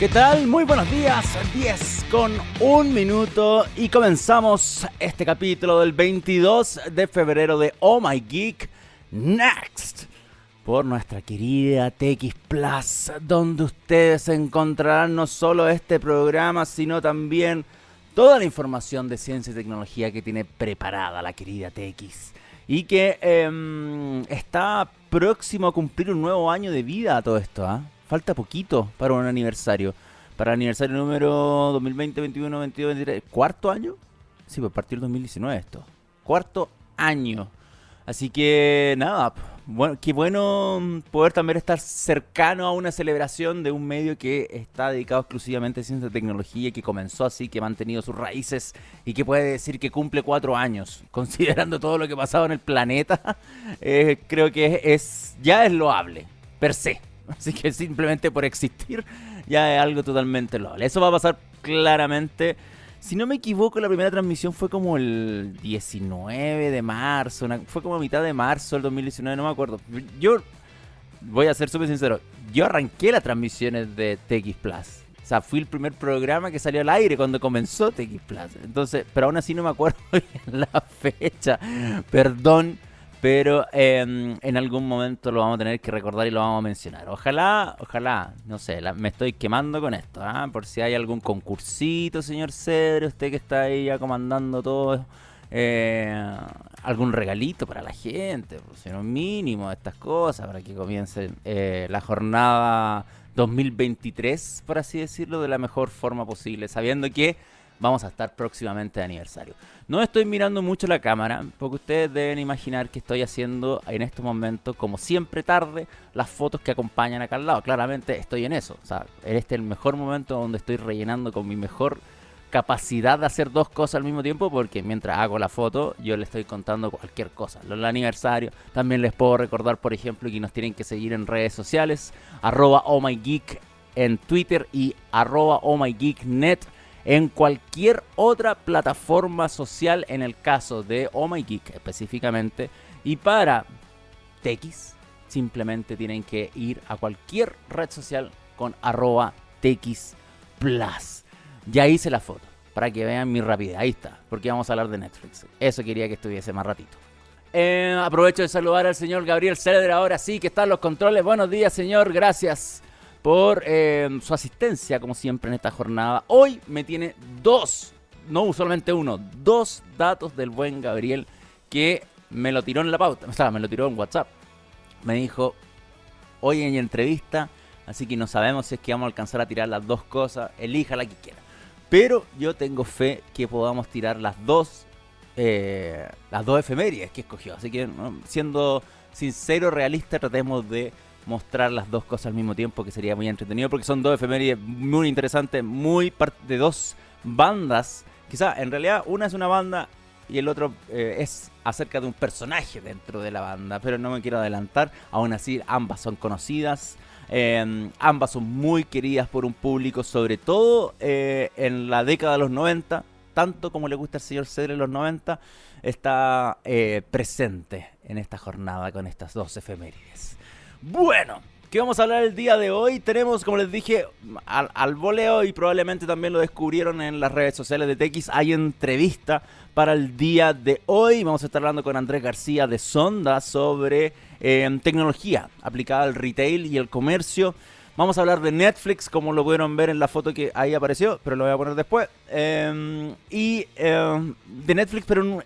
¿Qué tal? Muy buenos días, 10 con un minuto y comenzamos este capítulo del 22 de febrero de Oh My Geek Next por nuestra querida TX Plus, donde ustedes encontrarán no solo este programa, sino también toda la información de ciencia y tecnología que tiene preparada la querida TX y que em, está próximo a cumplir un nuevo año de vida a todo esto. ¿ah? Falta poquito para un aniversario. Para el aniversario número 2020, 21, 22, 23. ¿Cuarto año? Sí, pues a partir del 2019 esto. Cuarto año. Así que nada, bueno, qué bueno mm, poder también estar cercano a una celebración de un medio que está dedicado exclusivamente a ciencia y tecnología y que comenzó así, que ha mantenido sus raíces y que puede decir que cumple cuatro años, considerando todo lo que ha pasado en el planeta, eh, creo que es ya es loable, per se. Así que simplemente por existir ya es algo totalmente loable. Eso va a pasar claramente si no me equivoco, la primera transmisión fue como el 19 de marzo, fue como a mitad de marzo del 2019, no me acuerdo. Yo voy a ser súper sincero, yo arranqué las transmisiones de TX Plus. O sea, fui el primer programa que salió al aire cuando comenzó TX Plus. Entonces, pero aún así no me acuerdo la fecha. Perdón pero em, en algún momento lo vamos a tener que recordar y lo vamos a mencionar. Ojalá, ojalá, no sé, me estoy quemando con esto, ¿ah? por si hay algún concursito, señor Cedro, usted que está ahí ya comandando todo, eh, algún regalito para la gente, pues, un mínimo estas cosas, para que comience eh, la jornada 2023, por así decirlo, de la mejor forma posible, sabiendo que vamos a estar próximamente de aniversario. No estoy mirando mucho la cámara, porque ustedes deben imaginar que estoy haciendo en este momento, como siempre tarde, las fotos que acompañan acá al lado. Claramente estoy en eso. O sea, este es el mejor momento donde estoy rellenando con mi mejor capacidad de hacer dos cosas al mismo tiempo, porque mientras hago la foto, yo le estoy contando cualquier cosa. Lo del aniversario, también les puedo recordar, por ejemplo, que nos tienen que seguir en redes sociales, arroba oh en Twitter y arroba oh en cualquier otra plataforma social en el caso de Oh My Geek específicamente. Y para TX simplemente tienen que ir a cualquier red social con arroba TX Plus. Ya hice la foto para que vean mi rapidez. Ahí está, porque vamos a hablar de Netflix. Eso quería que estuviese más ratito. Eh, aprovecho de saludar al señor Gabriel Ceder ahora sí que están los controles. Buenos días, señor. Gracias por em, su asistencia, como siempre, en esta jornada. Hoy me tiene dos, no solamente uno, dos datos del buen Gabriel que me lo tiró en la pauta, o sea, me lo tiró en WhatsApp. Me dijo, hoy en entrevista, así que no sabemos si es que vamos a alcanzar a tirar las dos cosas, elija la que quiera. Pero yo tengo fe que podamos tirar las dos, eh, las dos efemérides que escogió. Así que, siendo sincero, realista, tratemos de mostrar las dos cosas al mismo tiempo, que sería muy entretenido, porque son dos efemérides muy interesantes, muy de dos bandas. Quizá en realidad una es una banda y el otro eh, es acerca de un personaje dentro de la banda, pero no me quiero adelantar. Aún así, ambas son conocidas. Em, ambas son muy queridas por un público, sobre todo eh, en la década de los 90, tanto como le gusta al señor Cedre en los 90, está eh, presente en esta jornada con estas dos efemérides. Bueno, ¿qué vamos a hablar el día de hoy? Tenemos, como les dije, al, voleo y probablemente también lo descubrieron en las redes sociales de TX, hay entrevista para el día de hoy. Vamos a estar hablando con Andrés García de Sonda sobre em, tecnología aplicada al retail y el comercio. Vamos a hablar de Netflix, como lo pudieron ver en la foto que ahí apareció, pero lo voy a poner después. Em, y em, de Netflix, pero un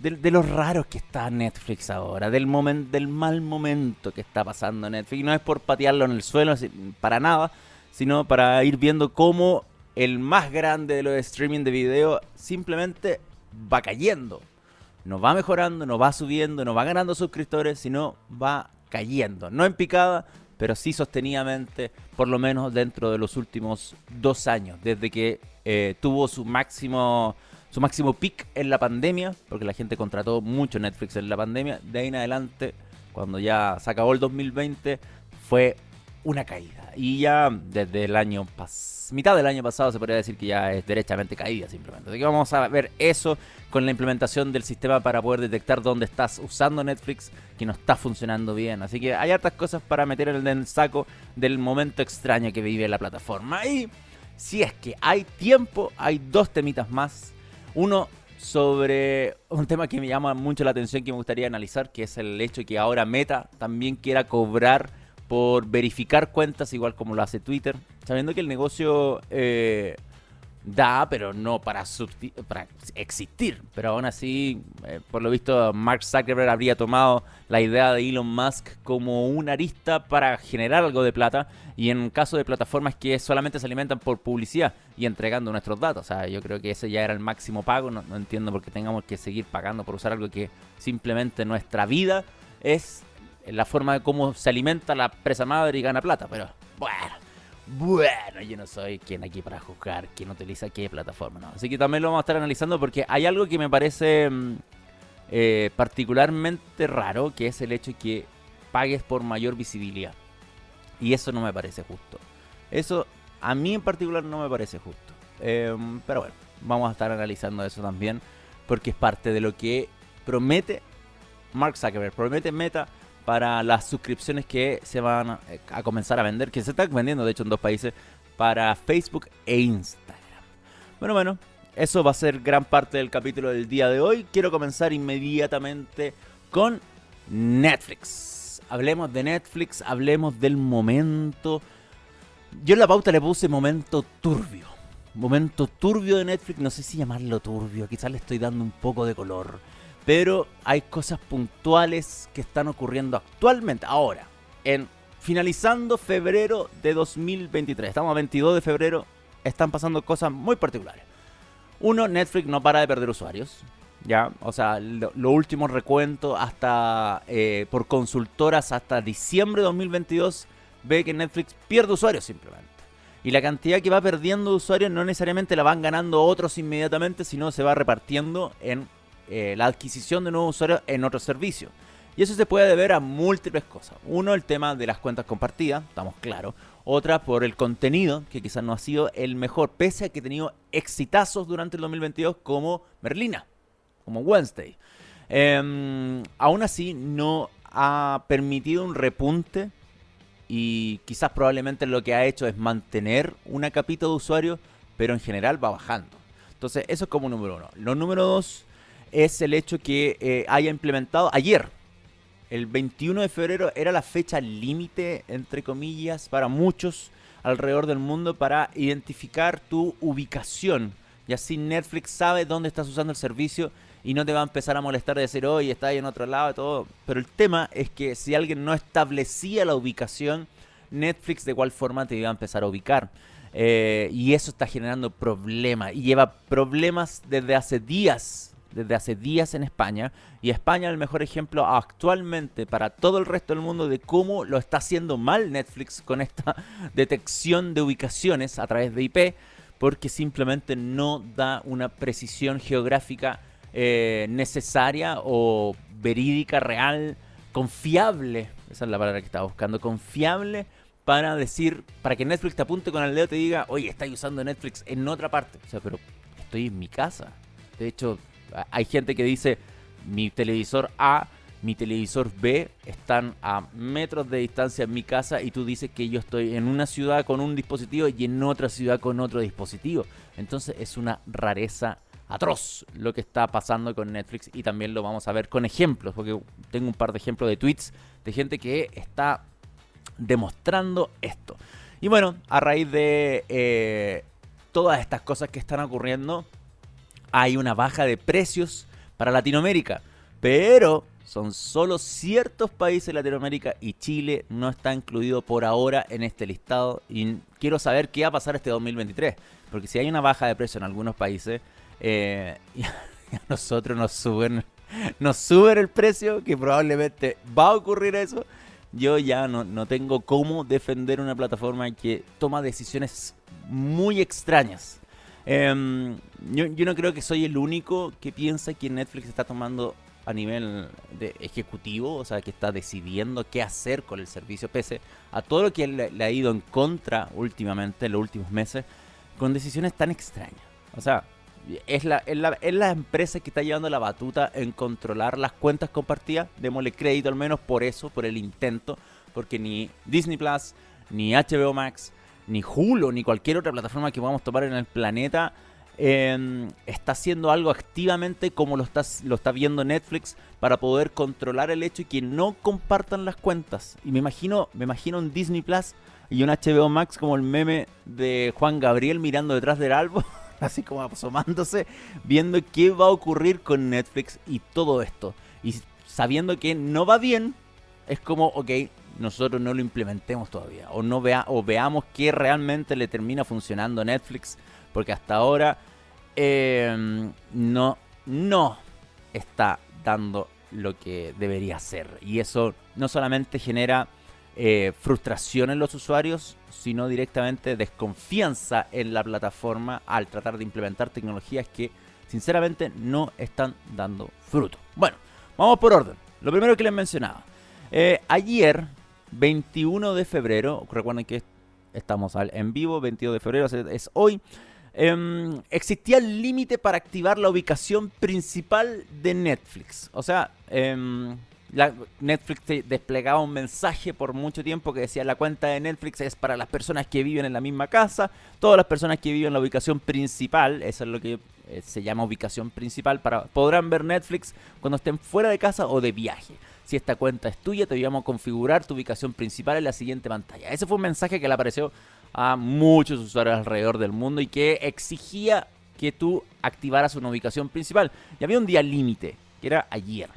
de, los raros que está Netflix ahora, del, momento del mal momento que está pasando Netflix. no es por patearlo en el suelo, para nada, sino para ir viendo cómo el más grande de los streaming de video simplemente va cayendo. No va mejorando, no va subiendo, no va ganando suscriptores, sino va cayendo. No en picada, pero sí sostenidamente, por lo menos dentro de los últimos dos años, desde que eh, tuvo su máximo su máximo peak en la pandemia, porque la gente contrató mucho Netflix en la pandemia. De ahí en adelante, cuando ya se acabó el 2020, fue una caída. Y ya desde el año mitad del año pasado se podría decir que ya es derechamente caída simplemente. Así que vamos a ver eso con la implementación del sistema para poder detectar dónde estás usando Netflix que no está funcionando bien. Así que hay hartas cosas para meter en el saco del momento extraño que vive la plataforma. Y si es que hay tiempo, hay dos temitas más. Uno sobre un tema que me llama mucho la atención que me gustaría analizar, que es el hecho de que ahora Meta también quiera cobrar por verificar cuentas igual como lo hace Twitter, sabiendo que el negocio eh, da, pero no para, existir. Pero aún así, eh, por lo visto, Mark Zuckerberg habría tomado la idea de Elon Musk como una arista para generar algo de plata. Y en caso de plataformas que solamente se alimentan por publicidad y entregando nuestros datos. O sea, yo creo que ese ya era el máximo pago. No, no entiendo por qué tengamos que seguir pagando por usar algo que simplemente nuestra vida es la forma de cómo se alimenta la presa madre y gana plata. Pero bueno. Bueno, yo no soy quien aquí para juzgar quién utiliza qué plataforma, ¿no? Así que también lo vamos a estar analizando porque hay algo que me parece mm, eh, particularmente raro, que es el hecho de que pagues por mayor visibilidad. Y eso no me parece justo. Eso a mí en particular no me parece justo. Em, pero bueno, vamos a estar analizando eso también porque es parte de lo que promete Mark Zuckerberg, promete Meta para las suscripciones que se van a comenzar a vender, que se están vendiendo de hecho en dos países, para Facebook e Instagram. Bueno, bueno, eso va a ser gran parte del capítulo del día de hoy. Quiero comenzar inmediatamente con Netflix. Hablemos de Netflix, hablemos del momento. Yo en la pauta le puse momento turbio. Momento turbio de Netflix, no sé si llamarlo turbio, quizás le estoy dando un poco de color pero hay cosas puntuales que están ocurriendo actualmente, ahora, en finalizando febrero de 2023. Estamos a 22 de febrero, están pasando cosas muy particulares. Uno, Netflix no para de perder usuarios. Ya, o sea, lo, último recuento hasta eh, por consultoras hasta diciembre de 2022 ve que Netflix pierde usuarios simplemente. Y la cantidad que va perdiendo usuarios no necesariamente la van ganando otros inmediatamente, sino se va repartiendo en eh, la adquisición de nuevos usuarios en otro servicio. Y eso se puede deber a múltiples cosas. Uno, el tema de las cuentas compartidas, estamos claros. Otra, por el contenido, que quizás no ha sido el mejor, pese a que ha tenido exitazos durante el 2022 como Merlina, como Wednesday. Em, aún así, no ha permitido un repunte y quizás probablemente lo que ha hecho es mantener una capita de usuarios, pero en general va bajando. Entonces, eso es como número uno. Lo número dos es el hecho que eh, haya implementado ayer. El 21 de febrero era la fecha límite, entre comillas, para muchos alrededor del mundo para identificar tu ubicación. Y así Netflix sabe dónde estás usando el servicio y no te va a empezar a molestar de decir, oye, está ahí en otro lado y todo. Pero el tema es que si alguien no establecía la ubicación, Netflix de igual forma te iba a empezar a ubicar. Eh, y eso está generando problemas. Y lleva problemas desde hace días desde hace días en España y España es el mejor ejemplo actualmente para todo el resto del mundo de cómo lo está haciendo mal Netflix con esta detección de ubicaciones a través de IP porque simplemente no da una precisión geográfica eh, necesaria o verídica, real, confiable, esa es la palabra que estaba buscando, confiable para decir, para que Netflix te apunte con el dedo y te diga, oye, estáis usando Netflix en otra parte. O sea, pero estoy en mi casa. De hecho, hay gente que dice, mi televisor A, mi televisor B están a metros de distancia en mi casa y tú dices que yo estoy en una ciudad con un dispositivo y en otra ciudad con otro dispositivo. Entonces es una rareza atroz lo que está pasando con Netflix y también lo vamos a ver con ejemplos, porque tengo un par de ejemplos de tweets de gente que está demostrando esto. Y bueno, a raíz de eh, todas estas cosas que están ocurriendo, hay una baja de precios para Latinoamérica, pero son solo ciertos países de Latinoamérica y Chile no está incluido por ahora en este listado. Y quiero saber qué va a pasar este 2023, porque si hay una baja de precio en algunos países, eh, a nosotros nos suben, nos suben el precio, que probablemente va a ocurrir eso. Yo ya no, no tengo cómo defender una plataforma que toma decisiones muy extrañas. Em, yo, no creo que soy el único que piensa que Netflix está tomando a nivel de ejecutivo, o sea, que está decidiendo qué hacer con el servicio, pese a todo lo que le, ha ido en contra últimamente, en los últimos meses, con decisiones tan extrañas. O sea, es la, es la, es la empresa que está llevando la batuta en controlar las cuentas compartidas. Démosle crédito al menos por eso, por el intento, porque ni Disney Plus, ni HBO Max, ni Hulu, ni cualquier otra plataforma que podamos tomar en el planeta Em, está haciendo algo activamente como lo está, lo está viendo Netflix para poder controlar el hecho y que no compartan las cuentas. Y me imagino, me imagino un Disney Plus y un HBO Max como el meme de Juan Gabriel mirando detrás del árbol, así como asomándose, viendo qué va a ocurrir con Netflix y todo esto. Y sabiendo que no va bien, es como, ok, nosotros no lo implementemos todavía. O, no vea, o veamos que realmente le termina funcionando Netflix porque hasta ahora em, no, no está dando lo que debería ser. Y eso no solamente genera eh, frustración en los usuarios, sino directamente desconfianza en la plataforma al tratar de implementar tecnologías que sinceramente no están dando fruto. Bueno, vamos por orden. Lo primero que les mencionaba. Eh, ayer, 21 de febrero, recuerden que estamos en vivo, 22 de febrero es hoy. Em, existía el límite para activar la ubicación principal de Netflix. O sea, em, Netflix desplegaba un mensaje por mucho tiempo que decía la cuenta de Netflix es para las personas que viven en la misma casa, todas las personas que viven en la ubicación principal, eso es lo que eh, se llama ubicación principal, para, podrán ver Netflix cuando estén fuera de casa o de viaje. Si esta cuenta es tuya, te vamos a configurar tu ubicación principal en la siguiente pantalla. Ese fue un mensaje que le apareció a muchos usuarios alrededor del mundo y que exigía que tú activaras una ubicación principal. Y había un día límite, que era ayer.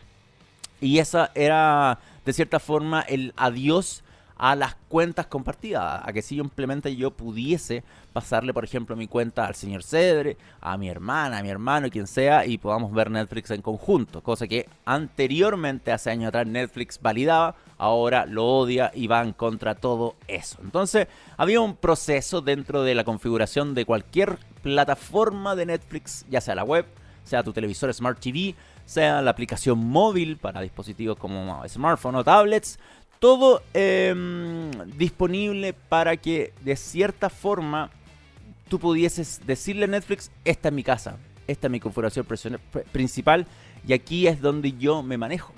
Y esa era, de cierta forma, el adiós a las cuentas compartidas, a que si simplemente yo pudiese pasarle, por ejemplo, mi cuenta al señor Cedre, a mi hermana, a mi hermano, quien sea, y podamos ver Netflix en conjunto, cosa que anteriormente, hace años atrás, Netflix validaba, ahora lo odia y va en contra todo eso. Entonces, había un proceso dentro de la configuración de cualquier plataforma de Netflix, ya sea la web, sea tu televisor Smart TV, sea la aplicación móvil para dispositivos como smartphone o tablets, todo em, disponible para que de cierta forma tú pudieses decirle a Netflix, esta es mi casa, esta es mi configuración principal y aquí es donde yo me manejo.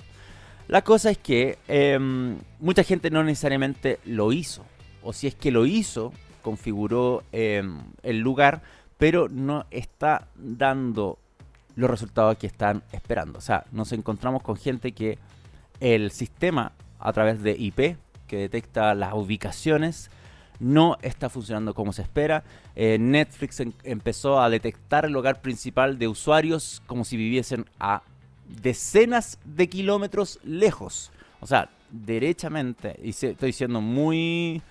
La cosa es que em, mucha gente no necesariamente lo hizo, o si es que lo hizo, configuró em, el lugar, pero no está dando los resultados que están esperando. O sea, nos encontramos con gente que el sistema a través de IP que detecta las ubicaciones no está funcionando como se espera. Eh, Netflix empezó a detectar el hogar principal de usuarios como si viviesen a decenas de kilómetros lejos. O sea, derechamente, y estoy siendo muy,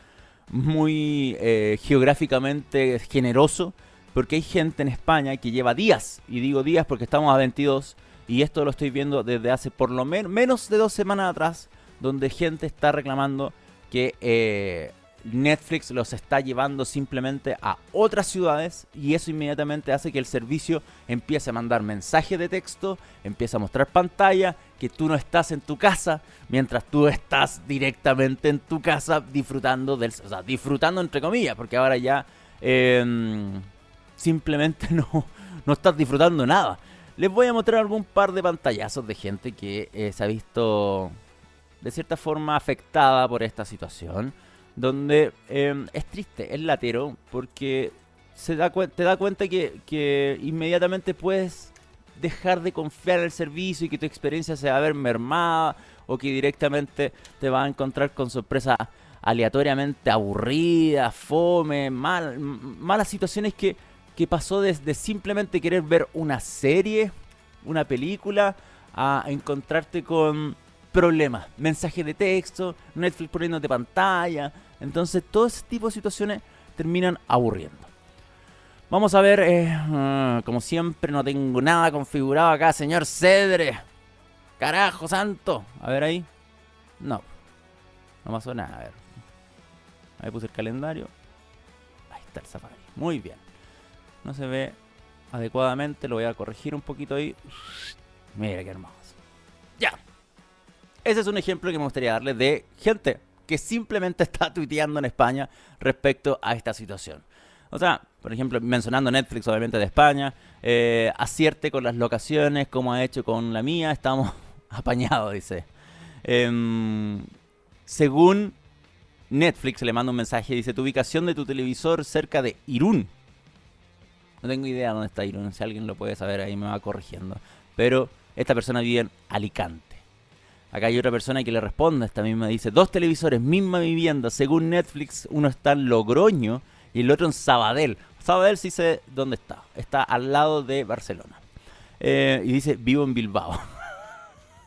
muy eh, geográficamente generoso, porque hay gente en España que lleva días, y digo días porque estamos a 22, y esto lo estoy viendo desde hace por lo menos menos de dos semanas atrás, donde gente está reclamando que eh, Netflix los está llevando simplemente a otras ciudades y eso inmediatamente hace que el servicio empiece a mandar mensajes de texto, empiece a mostrar pantalla, que tú no estás en tu casa, mientras tú estás directamente en tu casa disfrutando del... O sea, disfrutando entre comillas, porque ahora ya em, simplemente no, no estás disfrutando nada. Les voy a mostrar algún par de pantallazos de gente que eh, se ha visto de cierta forma afectada por esta situación, donde em, es triste, es latero, porque se da te da cuenta que, inmediatamente puedes dejar de confiar en el servicio y que tu experiencia se va a ver mermada o que directamente te vas a encontrar con sorpresas aleatoriamente aburridas, fome, mal, malas situaciones que, que pasó desde simplemente querer ver una serie, una película, a encontrarte con problemas, mensajes de texto, Netflix poniéndote pantalla. Entonces, todo ese tipo de situaciones terminan aburriendo. Vamos a ver, eh, ah, como siempre, no tengo nada configurado acá, señor Cedre. Carajo, santo. A ver ahí. No. No pasó nada, a ver. Ahí puse el calendario. Ahí está el Safari. Muy bien. No se ve adecuadamente, lo voy a corregir un poquito ahí. Mira qué hermoso. Ese es un ejemplo que me gustaría darle de gente que simplemente está tuiteando en España respecto a esta situación. O sea, por ejemplo, mencionando Netflix, obviamente de España, eh, acierte con las locaciones, como ha hecho con la mía, estamos apañados, dice. Em, según Netflix, le manda un mensaje, dice, tu ubicación de tu televisor cerca de Irún. No tengo idea dónde está Irún, si alguien lo puede saber ahí me va corrigiendo. Pero esta persona vive en Alicante. Acá hay otra persona que le responde, esta misma dice, dos televisores, misma vivienda, según Netflix, uno está en Logroño y el otro en Sabadell. Sabadell sí sé dónde está, está al lado de Barcelona. Eh, y dice, vivo en Bilbao.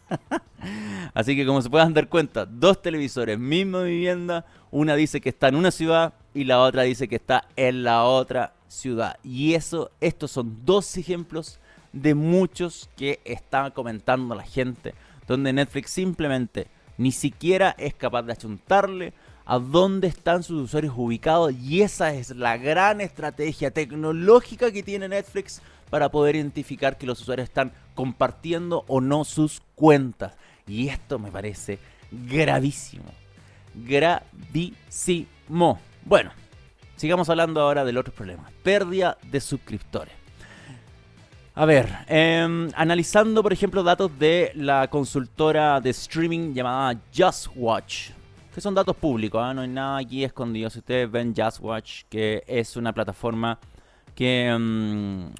Así que como se puedan dar cuenta, dos televisores, misma vivienda, una dice que está en una ciudad y la otra dice que está en la otra ciudad. Y eso, estos son dos ejemplos de muchos que está comentando la gente donde Netflix simplemente ni siquiera es capaz de achuntarle a dónde están sus usuarios ubicados y esa es la gran estrategia tecnológica que tiene Netflix para poder identificar que los usuarios están compartiendo o no sus cuentas. Y esto me parece gravísimo. Gravísimo. Bueno, sigamos hablando ahora del otro problema. Pérdida de suscriptores. A ver, em, analizando por ejemplo datos de la consultora de streaming llamada Just Watch, que son datos públicos, ¿ah? no hay nada aquí escondido. Si ustedes ven Just Watch, que es una plataforma que em,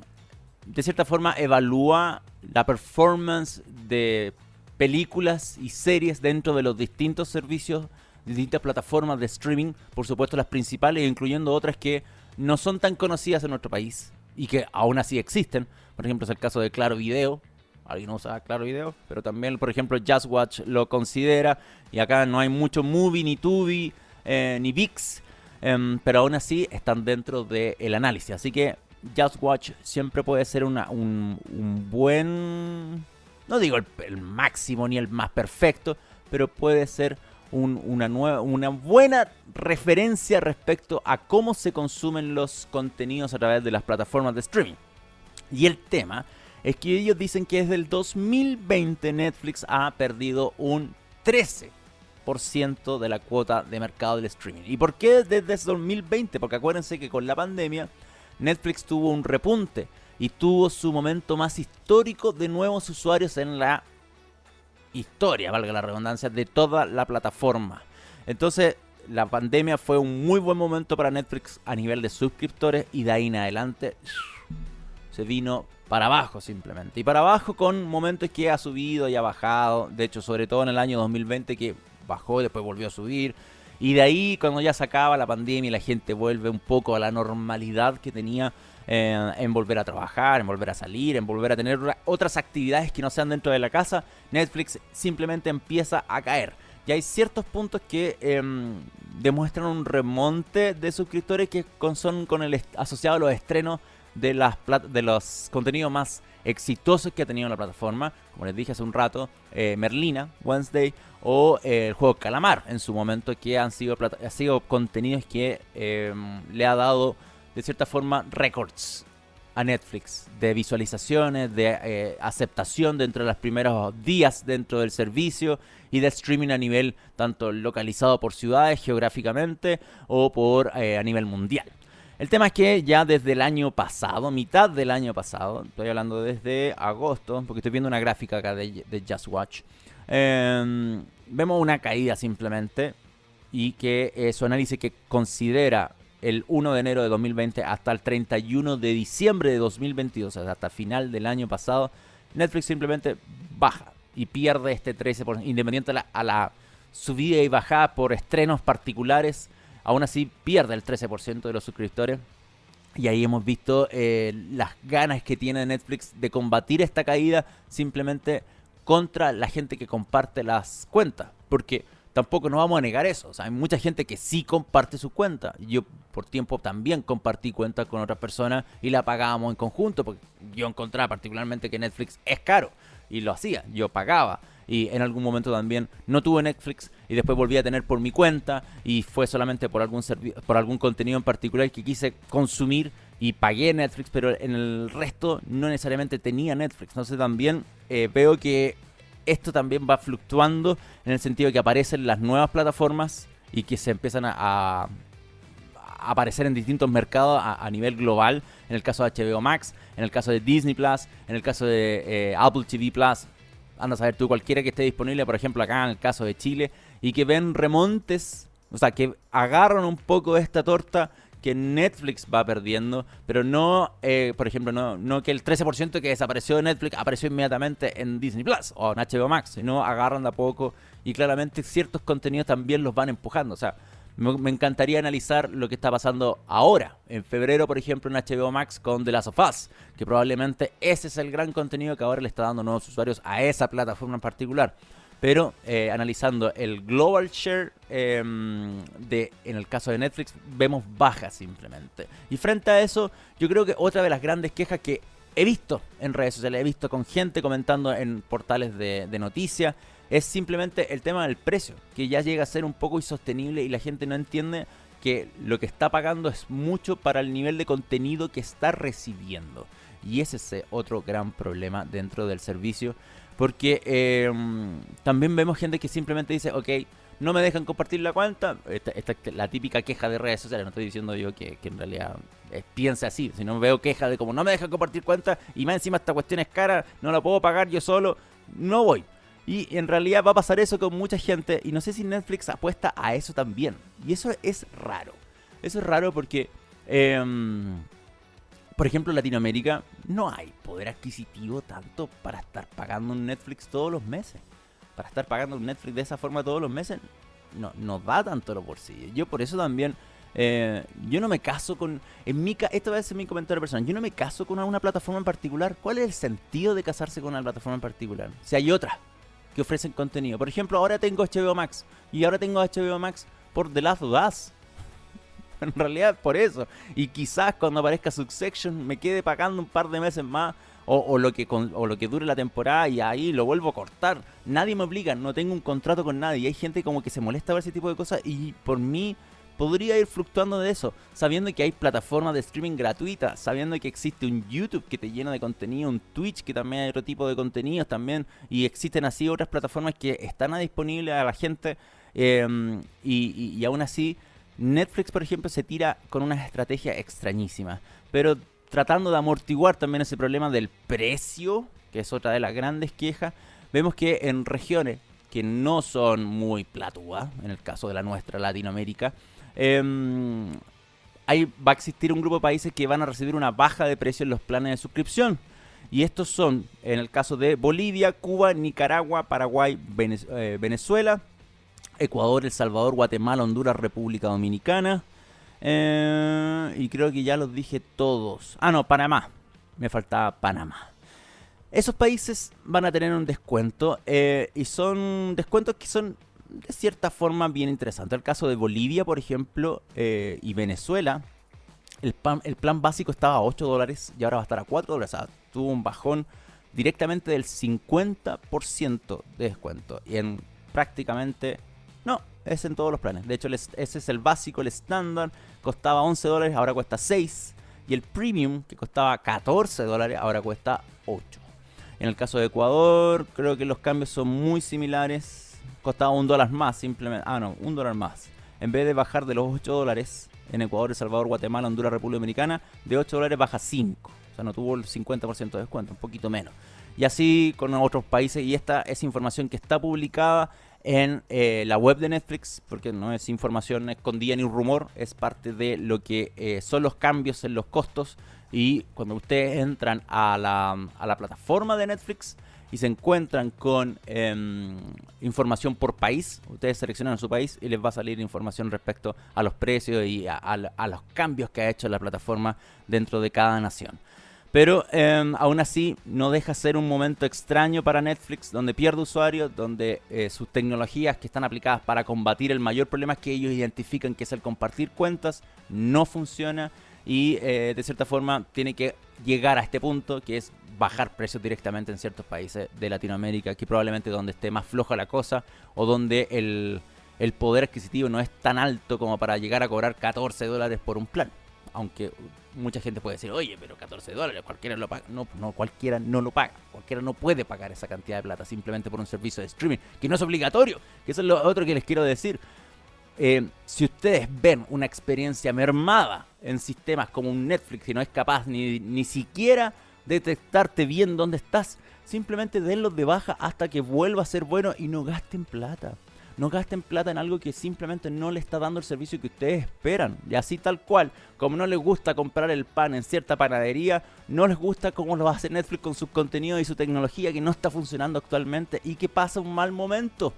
de cierta forma evalúa la performance de películas y series dentro de los distintos servicios, distintas plataformas de streaming, por supuesto las principales, incluyendo otras que no son tan conocidas en nuestro país y que aún así existen. Por ejemplo, es el caso de Claro Video. Alguien usa Claro Video, pero también, por ejemplo, Just Watch lo considera. Y acá no hay mucho Movie, ni Tubi, eh, ni VIX. Em, pero aún así están dentro del análisis. Así que Just Watch siempre puede ser un, buen. No digo el, máximo ni el más perfecto, pero puede ser una, nueva, una buena referencia respecto a cómo se consumen los contenidos a través de las plataformas de streaming. Y el tema es que ellos dicen que desde el 2020 Netflix ha perdido un 13% de la cuota de mercado del streaming. ¿Y por qué desde el 2020? Porque acuérdense que con la pandemia Netflix tuvo un repunte y tuvo su momento más histórico de nuevos usuarios en la historia, valga la redundancia, de toda la plataforma. Entonces, la pandemia fue un muy buen momento para Netflix a nivel de suscriptores y de ahí en adelante se vino para abajo simplemente. Y para abajo con momentos que ha subido y ha bajado. De hecho, sobre todo en el año 2020 que bajó y después volvió a subir. Y de ahí, cuando ya se acaba la pandemia y la gente vuelve un poco a la normalidad que tenía eh, en volver a trabajar, en volver a salir, en volver a tener otras actividades que no sean dentro de la casa, Netflix simplemente empieza a caer. Y hay ciertos puntos que em, demuestran un remonte de suscriptores que son con el asociado a los estrenos de, las de los contenidos más exitosos que ha tenido la plataforma, como les dije hace un rato, eh, Merlina, Wednesday o eh, el juego Calamar en su momento, que han sido, sido contenidos que em, le ha dado de cierta forma récords a Netflix de visualizaciones, de eh, aceptación dentro de los primeros días dentro del servicio y de streaming a nivel tanto localizado por ciudades geográficamente o por a nivel mundial. El tema es que ya desde el año pasado, mitad del año pasado, estoy hablando desde agosto, porque estoy viendo una gráfica acá de, Just Watch, em, vemos una caída simplemente y que su análisis que considera el 1 de enero de 2020 hasta el 31 de diciembre de 2022, o sea, hasta final del año pasado, Netflix simplemente baja y pierde este 13%, independiente a la, a la subida y bajada por estrenos particulares aún así pierde el 13% de los suscriptores. Y ahí hemos visto eh, las ganas que tiene Netflix de combatir esta caída simplemente contra la gente que comparte las cuentas. Porque tampoco nos vamos a negar eso. O sea, hay mucha gente que sí comparte su cuenta. Yo por tiempo también compartí cuentas con otras personas y la pagábamos en conjunto. Porque yo encontraba particularmente que Netflix es caro. Y lo hacía. Yo pagaba y en algún momento también no tuve Netflix y después volví a tener por mi cuenta y fue solamente por algún por algún contenido en particular que quise consumir y pagué Netflix, pero en el resto no necesariamente tenía Netflix. Entonces también eh, veo que esto también va fluctuando en el sentido de que aparecen las nuevas plataformas y que se empiezan a, aparecer en distintos mercados a, nivel global. En el caso de HBO Max, en el caso de Disney Plus, en el caso de eh, Apple TV Plus. Anda a saber tú cualquiera que esté disponible, por ejemplo, acá en el caso de Chile, y que ven remontes, o sea, que agarran un poco de esta torta que Netflix va perdiendo, pero no, eh, por ejemplo, no, no que el 13% que desapareció de Netflix apareció inmediatamente en Disney Plus o en HBO Max, sino agarran de a poco y claramente ciertos contenidos también los van empujando. O sea, me, encantaría analizar lo que está pasando ahora, en febrero, por ejemplo, en HBO Max con The Last of Us, que probablemente ese es el gran contenido que ahora le está dando nuevos usuarios a esa plataforma en particular pero eh, analizando el global share em, de, en el caso de Netflix, vemos baja simplemente. Y frente a eso, yo creo que otra de las grandes quejas que he visto en redes sociales, he visto con gente comentando en portales de, de noticias, es simplemente el tema del precio, que ya llega a ser un poco insostenible y la gente no entiende que lo que está pagando es mucho para el nivel de contenido que está recibiendo. Y ese es otro gran problema dentro del servicio porque em, también vemos gente que simplemente dice, ok, no me dejan compartir la cuenta. Esta, la típica queja de redes sociales. No estoy diciendo yo que, en realidad eh, piense así, sino veo queja de como no me dejan compartir cuenta y más encima esta cuestión es cara, no la puedo pagar yo solo, no voy. Y en realidad va a pasar eso con mucha gente y no sé si Netflix apuesta a eso también. Y eso es raro. Eso es raro porque... Em, por ejemplo, en Latinoamérica no hay poder adquisitivo tanto para estar pagando un Netflix todos los meses. Para estar pagando un Netflix de esa forma todos los meses, no, no da tanto los bolsillos. Yo por eso también, eh, yo no me caso con, en mi, esta vez es mi comentario personal, yo no me caso con una plataforma en particular. ¿Cuál es el sentido de casarse con una plataforma en particular? Si hay otras que ofrecen contenido. Por ejemplo, ahora tengo HBO Max y ahora tengo HBO Max por The Last of en realidad por eso. Y quizás cuando aparezca Succession me quede pagando un par de meses más o, lo que o lo que dure la temporada y ahí lo vuelvo a cortar. Nadie me obliga, no tengo un contrato con nadie. Y hay gente como que se molesta ver ese tipo de cosas y por mí podría ir fluctuando de eso, sabiendo que hay plataformas de streaming gratuitas, sabiendo que existe un YouTube que te llena de contenido, un Twitch que también hay otro tipo de contenidos también, y existen así otras plataformas que están disponibles a la gente, em, y, y aún así Netflix, por ejemplo, se tira con una estrategia extrañísima, pero tratando de amortiguar también ese problema del precio, que es otra de las grandes quejas, vemos que en regiones que no son muy platúas, en el caso de la nuestra, Latinoamérica, em, ahí va a existir un grupo de países que van a recibir una baja de precio en los planes de suscripción. Y estos son, en el caso de Bolivia, Cuba, Nicaragua, Paraguay, eh, Venezuela, Ecuador, El Salvador, Guatemala, Honduras, República Dominicana. Eh, y creo que ya los dije todos. Ah, no, Panamá. Me faltaba Panamá. Esos países van a tener un descuento eh, y son descuentos que son de cierta forma bien interesantes. El caso de Bolivia, por ejemplo, eh, y Venezuela, el, el, plan básico estaba a 8 dólares y ahora va a estar a 4 dólares. O sea, tuvo un bajón directamente del 50% de descuento. Y en prácticamente no, es en todos los planes. De hecho, ese es el básico, el estándar. Costaba 11 dólares, ahora cuesta 6. Y el premium, que costaba 14 dólares, ahora cuesta 8. En el caso de Ecuador, creo que los cambios son muy similares. Costaba un dólar más, simplemente. Ah, no, un dólar más. En vez de bajar de los 8 dólares en Ecuador, El Salvador, Guatemala, Honduras, República Dominicana, de 8 dólares baja 5. O sea, no tuvo el 50% de descuento, un poquito menos. Y así con otros países. Y esta es información que está publicada en eh, la web de Netflix, porque no es información escondida ni un rumor, es parte de lo que eh, son los cambios en los costos. Y cuando ustedes entran a la, a la plataforma de Netflix y se encuentran con em, información por país, ustedes seleccionan su país y les va a salir información respecto a los precios y a los cambios que ha hecho la plataforma dentro de cada nación. Pero em, aún así no deja ser un momento extraño para Netflix donde pierde usuarios, donde eh, sus tecnologías que están aplicadas para combatir el mayor problema que ellos identifican que es el compartir cuentas no funciona y eh, de cierta forma tiene que llegar a este punto que es bajar precios directamente en ciertos países de Latinoamérica, que probablemente donde esté más floja la cosa o donde el, el poder adquisitivo no es tan alto como para llegar a cobrar 14 dólares por un plan aunque mucha gente puede decir, oye, pero 14 dólares, cualquiera lo paga. No, no, cualquiera no lo paga. Cualquiera no puede pagar esa cantidad de plata simplemente por un servicio de streaming, que no es obligatorio. Que eso es lo otro que les quiero decir. Eh, si ustedes ven una experiencia mermada en sistemas como un Netflix y no es capaz ni, ni siquiera detectarte bien dónde estás, simplemente denlos de baja hasta que vuelva a ser bueno y no gasten plata. No gasten plata en algo que simplemente no le está dando el servicio que ustedes esperan. Y así tal cual, como no les gusta comprar el pan en cierta panadería, no les gusta cómo lo hace Netflix con sus contenidos y su tecnología que no está funcionando actualmente y que pasa un mal momento.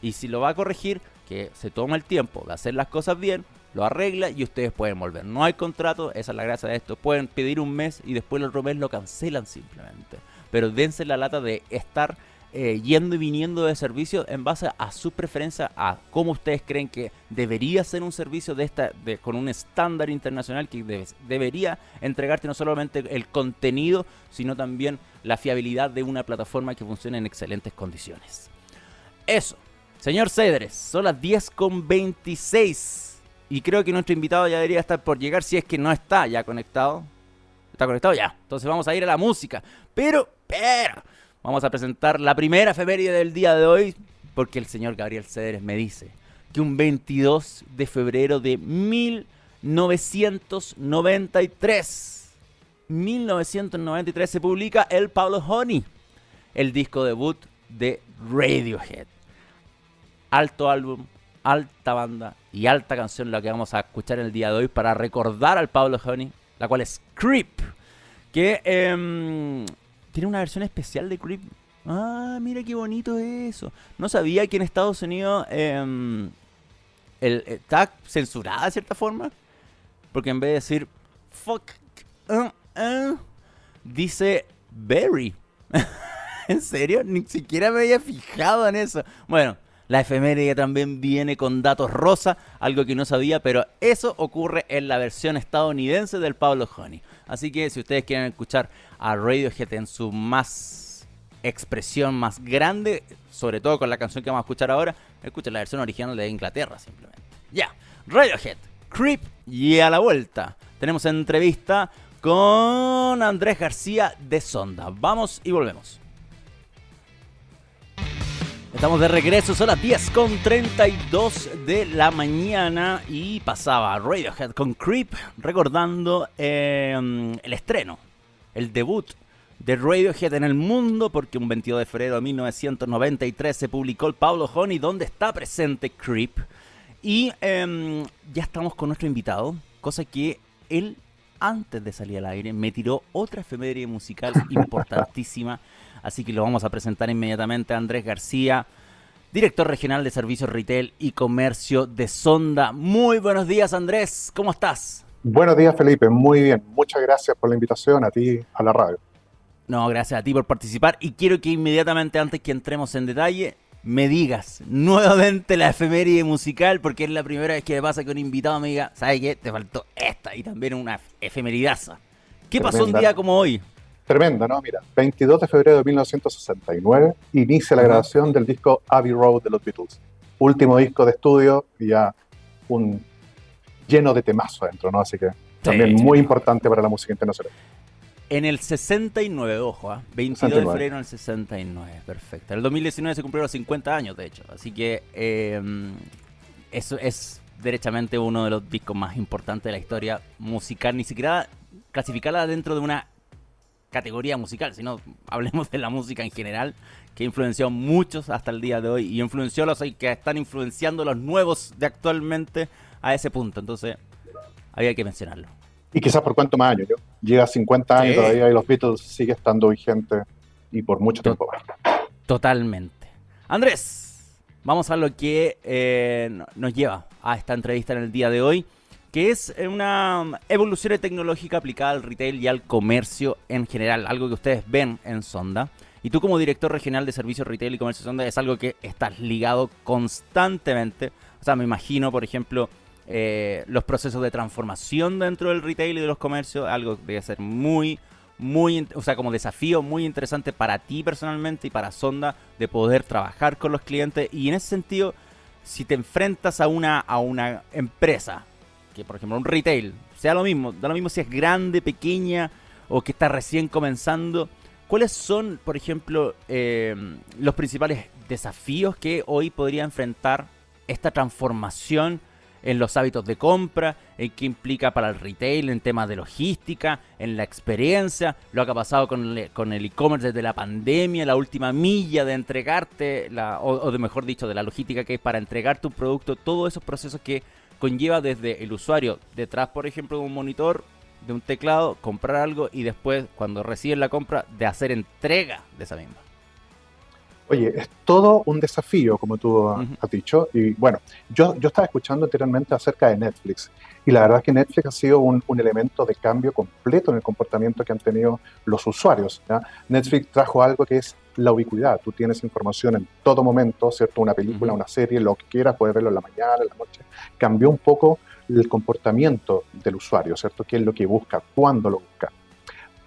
Y si lo va a corregir, que se toma el tiempo de hacer las cosas bien, lo arregla y ustedes pueden volver. No hay contrato, esa es la gracia de esto. Pueden pedir un mes y después el otro mes lo cancelan simplemente. Pero dense la lata de estar eh, yendo y viniendo de servicio en base a su preferencia, a cómo ustedes creen que debería ser un servicio de esta, de, con un estándar internacional que debería entregarte no solamente el contenido, sino también la fiabilidad de una plataforma que funcione en excelentes condiciones. Eso, señor Cedres, son las 10 con 26 y creo que nuestro invitado ya debería estar por llegar si es que no está ya conectado. ¿Está conectado? Ya. Entonces vamos a ir a la música. Pero, pero, vamos a presentar la primera efeméride del día de hoy, porque el señor Gabriel Cedres me dice que un 22 de febrero de 1993, 1993 se publica el Pablo Honey, el disco debut de Radiohead. Alto álbum, alta banda y alta canción la que vamos a escuchar el día de hoy para recordar al Pablo Honey, la cual es Creep, que eh, tiene una versión especial de Creep. Ah, mira qué bonito eso. No sabía que en Estados Unidos em, el, está censurada de cierta forma. Porque en vez de decir fuck, uh, uh", dice berry. ¿En serio? Ni siquiera me había fijado en eso. Bueno, la efeméride también viene con datos rosa, algo que no sabía, pero eso ocurre en la versión estadounidense del Pablo Honey. Así que si ustedes quieren escuchar a Radiohead en su más expresión más grande, sobre todo con la canción que vamos a escuchar ahora, escuchen la versión original de Inglaterra simplemente. Ya, Radiohead, Creep y a la vuelta. Tenemos entrevista con Andrés García de Sonda. Vamos y volvemos. Estamos de regreso, son las 10 con 32 de la mañana y pasaba Radiohead con Creep recordando em, el estreno, el debut de Radiohead en el mundo porque un 22 de febrero de 1993 se publicó el Pablo Honey donde está presente Creep. Y em, ya estamos con nuestro invitado, cosa que él antes de salir al aire me tiró otra efeméride musical importantísima así que lo vamos a presentar inmediatamente a Andrés García, director regional de Servicios Retail y Comercio de Sonda. Muy buenos días Andrés, ¿cómo estás? Buenos días Felipe, muy bien, muchas gracias por la invitación a ti, a la radio. No, gracias a ti por participar y quiero que inmediatamente antes que entremos en detalle me digas nuevamente la efeméride musical, porque es la primera vez que me pasa que un invitado me diga, ¿sabes qué? Te faltó esta y también una efemeridaza. ¿Qué pasó un día como hoy? Tremenda, ¿no? Mira, 22 de febrero de 1969 inicia la grabación del disco Abbey Road de los Beatles. Último disco de estudio y ya un lleno de temazo adentro, ¿no? Así que también muy importante para la música internacional. En el 69, ojo, ¿eh? 22 de febrero en el 69, perfecto. En el 2019 se cumplieron los 50 años, de hecho. Así que eh, eso es derechamente uno de los discos más importantes de la historia musical. Ni siquiera clasificarla dentro de una categoría musical, sino hablemos de la música en general, que influenció a muchos hasta el día de hoy y influenció a los que están influenciando los nuevos de actualmente a ese punto. Entonces, había que mencionarlo. Y quizás por cuánto más años, ¿no? Llega a 50 años todavía y los Beatles sigue estando vigente y por mucho tiempo más. Totalmente. Andrés, vamos a lo que eh, nos lleva a esta entrevista en el día de hoy que es una evolución tecnológica aplicada al retail y al comercio en general, algo que ustedes ven en Sonda. Y tú como director regional de servicios retail y comercio Sonda es algo que estás ligado constantemente. O sea, me imagino, por ejemplo, eh, los procesos de transformación dentro del retail y de los comercios, algo que debe ser muy, muy, o sea, como desafío muy interesante para ti personalmente y para Sonda de poder trabajar con los clientes. Y en ese sentido, si te enfrentas a una, a una empresa por ejemplo un retail sea lo mismo, da lo mismo si es grande, pequeña o que está recién comenzando. ¿Cuáles son, por ejemplo, eh, los principales desafíos que hoy podría enfrentar esta transformación en los hábitos de compra, en qué implica para el retail, en temas de logística, en la experiencia, lo que ha pasado con el e-commerce desde la pandemia, la última milla de entregarte, la, o, de mejor dicho, de la logística que es para entregar tu producto, todos esos procesos que conlleva desde el usuario detrás, por ejemplo, de un monitor, de un teclado, comprar algo y después, cuando reciben la compra, de hacer entrega de esa misma. Oye, es todo un desafío, como tú has dicho. Y bueno, yo, yo estaba escuchando anteriormente acerca de Netflix. Y la verdad es que Netflix ha sido un, un elemento de cambio completo en el comportamiento que han tenido los usuarios. Netflix trajo algo que es la ubicuidad. Tú tienes información en todo momento, ¿cierto? Una película, una serie, lo que quieras, puedes verlo en la mañana, en la noche. Cambió un poco el comportamiento del usuario, ¿cierto? ¿Qué es lo que busca? ¿Cuándo lo busca?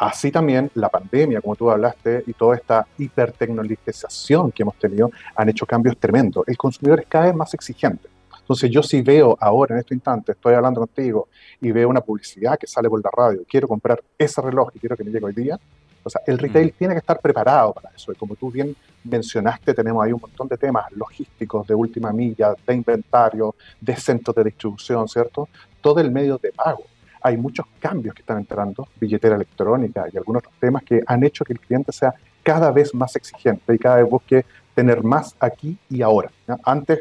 Así también la pandemia, como tú hablaste, y toda esta hipertecnologización que hemos tenido han hecho cambios tremendos. El consumidor es cada vez más exigente. Entonces yo si veo ahora, en este instante, estoy hablando contigo y veo una publicidad que sale por la radio, quiero comprar ese reloj y quiero que me llegue hoy día, o sea, el retail mm. tiene que estar preparado para eso. Y como tú bien mencionaste, tenemos ahí un montón de temas logísticos, de última milla, de inventario, de centros de distribución, ¿cierto? Todo el medio de pago hay muchos cambios que están entrando, billetera electrónica y algunos otros temas que han hecho que el cliente sea cada vez más exigente y cada vez busque tener más aquí y ahora. Antes,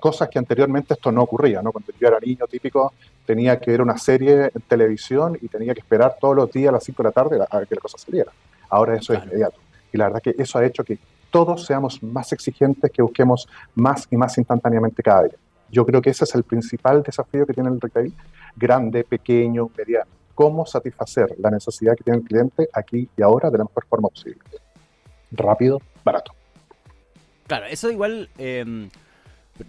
cosas que anteriormente esto no ocurría, ¿no? Cuando yo era niño típico, tenía que ver una serie en televisión y tenía que esperar todos los días a las 5 de la tarde a que la cosa saliera. Ahora eso es inmediato. Y la verdad que eso ha hecho que todos seamos más exigentes, que busquemos más y más instantáneamente cada día. Yo creo que ese es el principal desafío que tiene el retail, grande, pequeño, mediano. Cómo satisfacer la necesidad que tiene el cliente aquí y ahora de la mejor forma posible. Rápido, barato. Claro, eso igual... Em,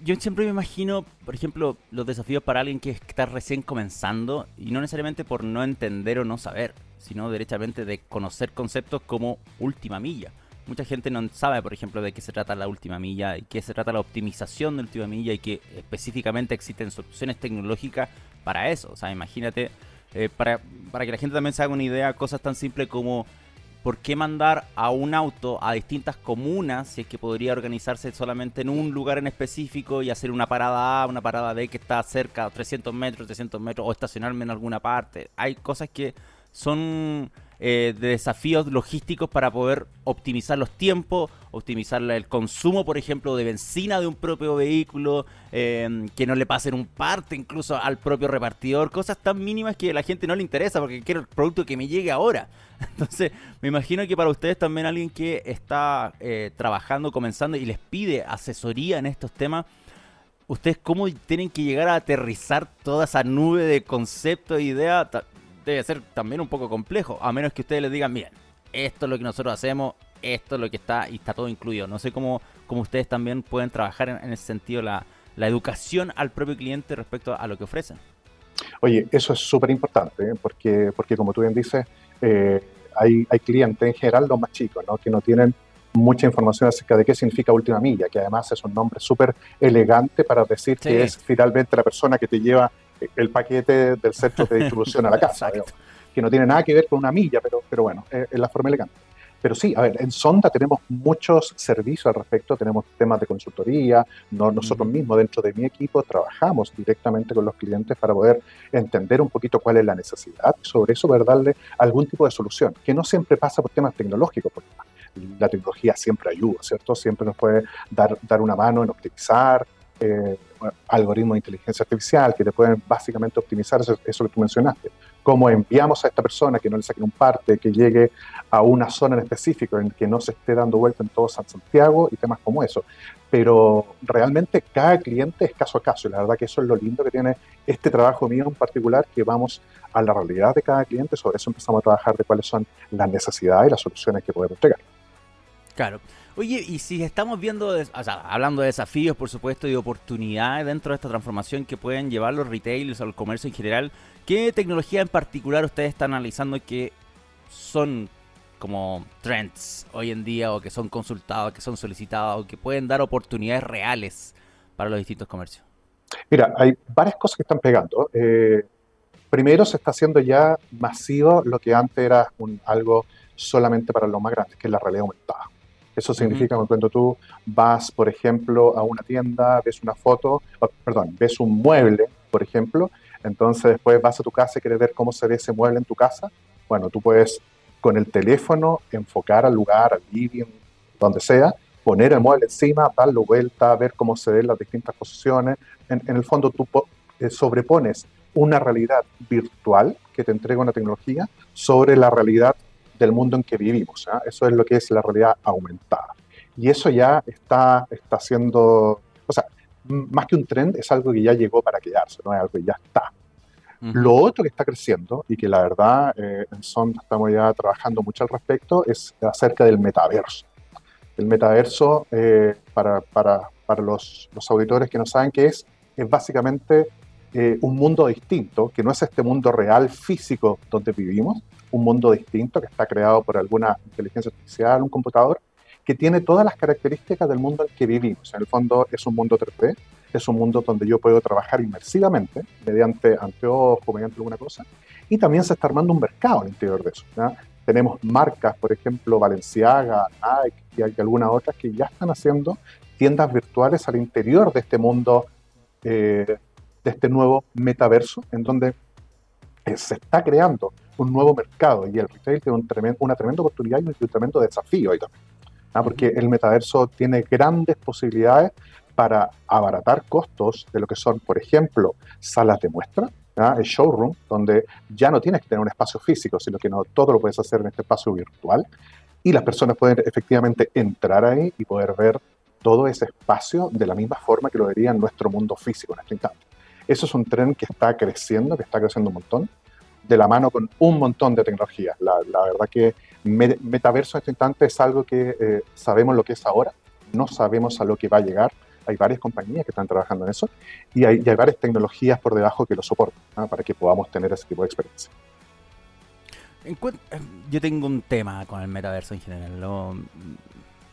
yo siempre me imagino, por ejemplo, los desafíos para alguien que está recién comenzando, y no necesariamente por no entender o no saber, sino derechamente de conocer conceptos como última milla mucha gente no sabe, por ejemplo, de qué se trata la última milla y qué se trata la optimización de última milla y que específicamente existen soluciones tecnológicas para eso. O sea, imagínate, eh, para, para que la gente también se haga una idea, cosas tan simples como por qué mandar a un auto a distintas comunas si es que podría organizarse solamente en un lugar en específico y hacer una parada A, una parada B que está cerca, 300 metros, 300 metros, o estacionarme en alguna parte. Hay cosas que son eh, de desafíos logísticos para poder optimizar los tiempos, optimizar el consumo, por ejemplo, de benzina de un propio vehículo, em, que no le pasen un parte incluso al propio repartidor, cosas tan mínimas que a la gente no le interesa porque quiero el producto que me llegue ahora. Entonces, me imagino que para ustedes también alguien que está eh, trabajando, comenzando y les pide asesoría en estos temas, ustedes cómo tienen que llegar a aterrizar toda esa nube de conceptos e ideas debe ser también un poco complejo, a menos que ustedes les digan, miren, esto es lo que nosotros hacemos, esto es lo que está y está todo incluido. No sé cómo, cómo ustedes también pueden trabajar en, ese sentido la, la, educación al propio cliente respecto a lo que ofrecen. Oye, eso es súper importante, ¿eh? porque, porque como tú bien dices, eh, hay, hay clientes en general, los más chicos, ¿no? que no tienen mucha información acerca de qué significa última milla, que además es un nombre súper elegante para decir que es finalmente la persona que te lleva el paquete del centro de distribución a la casa, que no tiene nada que ver con una milla, pero, pero bueno, es, la forma elegante. Pero sí, a ver, en Sonda tenemos muchos servicios al respecto, tenemos temas de consultoría, no, nosotros mismos dentro de mi equipo trabajamos directamente con los clientes para poder entender un poquito cuál es la necesidad sobre eso poder darle algún tipo de solución, que no siempre pasa por temas tecnológicos, porque la tecnología siempre ayuda, ¿cierto? Siempre nos puede dar, dar una mano en optimizar, eh, algoritmos de inteligencia artificial que te pueden básicamente optimizar eso, que tú mencionaste. Cómo enviamos a esta persona que no le saquen un parte, que llegue a una zona en específico en que no se esté dando vuelta en todo San Santiago y temas como eso. Pero realmente cada cliente es caso a caso y la verdad que eso es lo lindo que tiene este trabajo mío en particular, que vamos a la realidad de cada cliente, sobre eso empezamos a trabajar de cuáles son las necesidades y las soluciones que podemos entregar. Claro. Oye, y si estamos viendo, o sea, hablando de desafíos, por supuesto, y de oportunidades dentro de esta transformación que pueden llevar los retailers el comercio en general, ¿qué tecnología en particular ustedes están analizando que son como trends hoy en día o que son consultados, que son solicitados o que pueden dar oportunidades reales para los distintos comercios? Mira, hay varias cosas que están pegando. Eh, Primero se está haciendo ya masivo lo que antes era un, algo solamente para los más grandes, que es la realidad aumentada. Eso significa que cuando tú vas, por ejemplo, a una tienda, ves una foto, perdón, ves un mueble, por ejemplo, entonces después vas a tu casa y quieres ver cómo se ve ese mueble en tu casa, bueno, tú puedes con el teléfono enfocar al lugar, al living, donde sea, poner el mueble encima, darlo vuelta, ver cómo se ven las distintas posiciones. En, el fondo tú eh, sobrepones una realidad virtual que te entrega una tecnología sobre la realidad del mundo en que vivimos. ¿ah? Eso es lo que es la realidad aumentada. Y eso ya está, está siendo, o sea, más que un trend, es algo que ya llegó para quedarse, no es algo que ya está. Lo otro que está creciendo y que la verdad eh, en Sonda estamos ya trabajando mucho al respecto es acerca del metaverso. El metaverso, eh, para, para, para los, los, auditores que no saben qué es, es básicamente eh, un mundo distinto, que no es este mundo real físico donde vivimos, un mundo distinto que está creado por alguna inteligencia artificial, un computador, que tiene todas las características del mundo en que vivimos. En el fondo es un mundo 3D, es un mundo donde yo puedo trabajar inmersivamente, mediante anteojos, mediante alguna cosa, y también se está armando un mercado al interior de eso. Tenemos marcas, por ejemplo, Valenciaga, Nike y algunas otras que ya están haciendo tiendas virtuales al interior de este mundo, eh, de este nuevo metaverso, en donde eh, se está creando un nuevo mercado y el retail tiene un tremendo, una tremenda oportunidad y un tremendo desafío ahí también. Porque el metaverso tiene grandes posibilidades para abaratar costos de lo que son, por ejemplo, salas de muestra, el showroom, donde ya no tienes que tener un espacio físico, sino que no, todo lo puedes hacer en este espacio virtual y las personas pueden efectivamente entrar ahí y poder ver todo ese espacio de la misma forma que lo vería en nuestro mundo físico en este instante. Eso es un tren que está creciendo, que está creciendo un montón de la mano con un montón de tecnologías. La, verdad que metaverso en este instante es algo que eh, sabemos lo que es ahora, no sabemos a lo que va a llegar. Hay varias compañías que están trabajando en eso y hay, varias tecnologías por debajo que lo soportan para que podamos tener ese tipo de experiencia. Yo tengo un tema con el metaverso en general.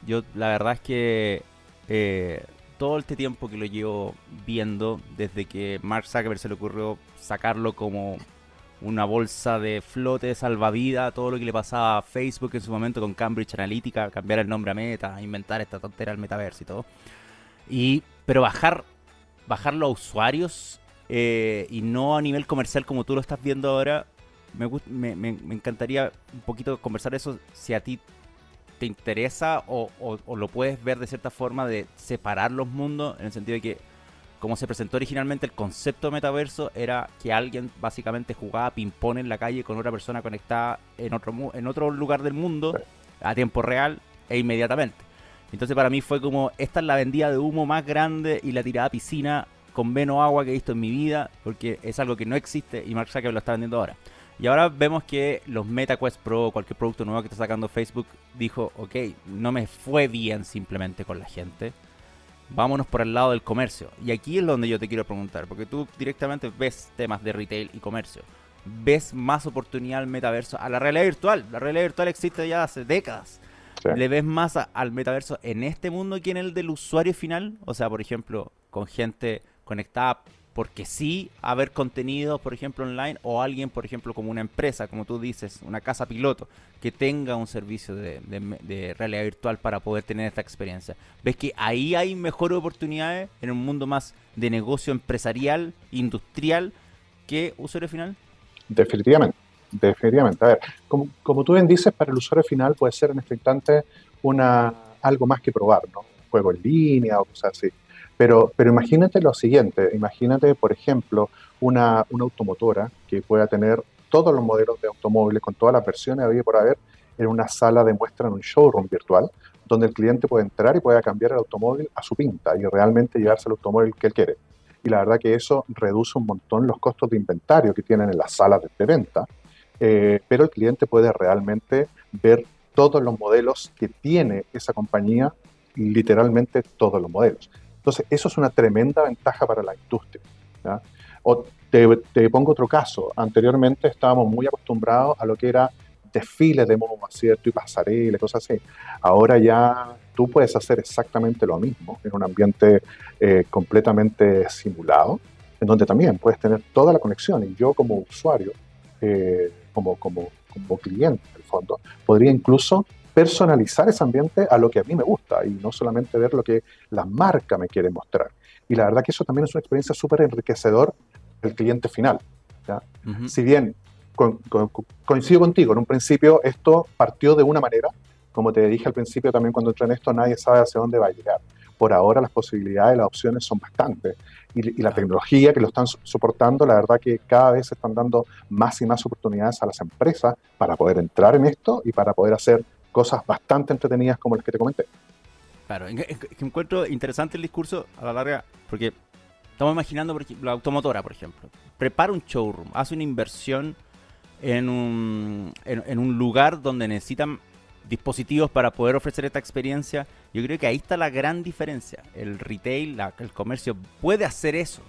Yo la verdad es que eh, todo este tiempo que lo llevo viendo, desde que Mark Zuckerberg se le ocurrió sacarlo como una bolsa de flote salvavidas, todo lo que le pasaba a Facebook en su momento con Cambridge Analytica, cambiar el nombre a Meta, inventar esta tontera al metaverso y todo. Y, pero bajar, bajarlo a usuarios eh, y no a nivel comercial como tú lo estás viendo ahora, me, me, me, encantaría un poquito conversar eso si a ti te interesa o, o lo puedes ver de cierta forma de separar los mundos en el sentido de que como se presentó originalmente, el concepto de metaverso era que alguien básicamente jugaba ping-pong en la calle con otra persona conectada en otro, en otro lugar del mundo a tiempo real e inmediatamente. Entonces para mí fue como, esta es la vendida de humo más grande y la tirada a piscina con menos agua que he visto en mi vida, porque es algo que no existe y Mark Zuckerberg lo está vendiendo ahora. Y ahora vemos que los MetaQuest Pro, cualquier producto nuevo que está sacando Facebook, dijo, ok, no me fue bien simplemente con la gente vámonos por el lado del comercio. Y aquí es donde yo te quiero preguntar, porque tú directamente ves temas de retail y comercio. ¿Ves más oportunidad al metaverso? A la realidad virtual. La realidad virtual existe ya hace décadas. ¿Le ves más al metaverso en este mundo que en el del usuario final? O sea, por ejemplo, con gente conectada porque sí haber contenido, por ejemplo, online, o alguien, por ejemplo, como una empresa, como tú dices, una casa piloto, que tenga un servicio de, realidad virtual para poder tener esta experiencia. ¿Ves que ahí hay mejores oportunidades en un mundo más de negocio empresarial, industrial, que usuario final? Definitivamente, definitivamente. A ver, como, como tú bien dices, para el usuario final puede ser en este instante una, algo más que probar, ¿no? Juego en línea o cosas así pero, pero imagínate lo siguiente, imagínate, por ejemplo, una, una automotora que pueda tener todos los modelos de automóviles con todas las versiones había por haber en una sala de muestra en un showroom virtual, donde el cliente puede entrar y pueda cambiar el automóvil a su pinta y realmente llevarse el automóvil que él quiere. Y la verdad que eso reduce un montón los costos de inventario que tienen en las salas de venta, eh, pero el cliente puede realmente ver todos los modelos que tiene esa compañía, literalmente todos los modelos. Entonces, eso es una tremenda ventaja para la industria. O te, pongo otro caso. Anteriormente estábamos muy acostumbrados a lo que era desfiles de modo ¿cierto? Y pasarelas, cosas así. Ahora ya tú puedes hacer exactamente lo mismo en un ambiente eh, completamente simulado en donde también puedes tener toda la conexión y yo como usuario, eh, como, como, como cliente en el fondo, podría incluso personalizar ese ambiente a lo que a mí me gusta y no solamente ver lo que la marca me quiere mostrar. Y la verdad que eso también es una experiencia súper enriquecedor del cliente final. Si bien coincido contigo, en un principio esto partió de una manera, como te dije al principio también cuando entré en esto, nadie sabe hacia dónde va a llegar. Por ahora las posibilidades, las opciones son bastantes. Y, la tecnología que lo están soportando, la verdad que cada vez se están dando más y más oportunidades a las empresas para poder entrar en esto y para poder hacer cosas bastante entretenidas como las que te comenté. Claro, encuentro interesante el discurso a la larga, porque estamos imaginando, por ejemplo, la automotora, por ejemplo. Prepara un showroom, hace una inversión en un, lugar donde necesitan dispositivos para poder ofrecer esta experiencia, yo creo que ahí está la gran diferencia. El retail, el comercio puede hacer eso.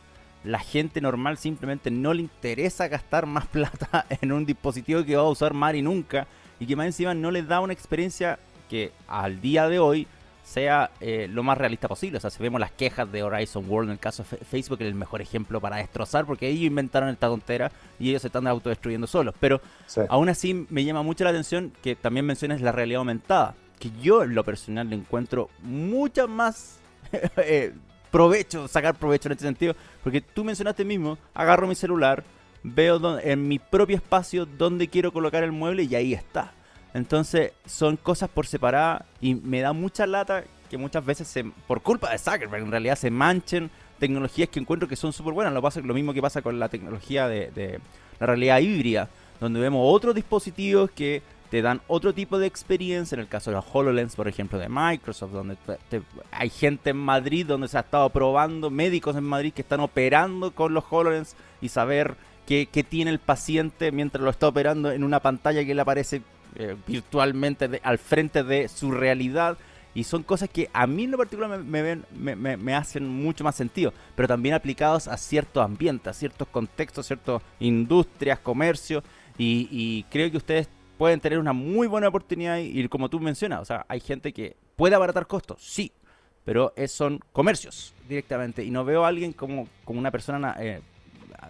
La gente normal simplemente no le interesa gastar más plata en un dispositivo que va a usar más y nunca y que más encima no les da una experiencia que al día de hoy sea eh, lo más realista posible. O sea, si vemos las quejas de Horizon World en el caso de Facebook, es el mejor ejemplo para destrozar, porque ellos inventaron esta tontera y ellos se están autodestruyendo solos. Pero aún así me llama mucho la atención que también menciones la realidad aumentada, que yo en lo personal le encuentro mucha más eh, provecho, sacar provecho en este sentido, porque tú mencionaste mismo, agarro mi celular, veo en mi propio espacio dónde quiero colocar el mueble y ahí está. Entonces son cosas por separada y me da mucha lata que muchas veces se, por culpa de Zuckerberg en realidad se manchen tecnologías que encuentro que son súper buenas. Lo, pasa, lo mismo que pasa con la tecnología de, la realidad híbrida, donde vemos otros dispositivos que te dan otro tipo de experiencia, en el caso de los HoloLens, por ejemplo, de Microsoft, donde hay gente en Madrid donde se ha estado probando, médicos en Madrid que están operando con los HoloLens y saber qué tiene el paciente mientras lo está operando en una pantalla que le aparece eh, virtualmente al frente de su realidad. Y son cosas que a mí en lo particular me, me, me, hacen mucho más sentido, pero también aplicados a ciertos ambientes, a ciertos contextos, ciertas industrias, comercio, y, creo que ustedes pueden tener una muy buena oportunidad y, como tú mencionas, o sea, hay gente que puede abaratar costos, sí, pero es, son comercios directamente, y no veo a alguien como, como una persona eh,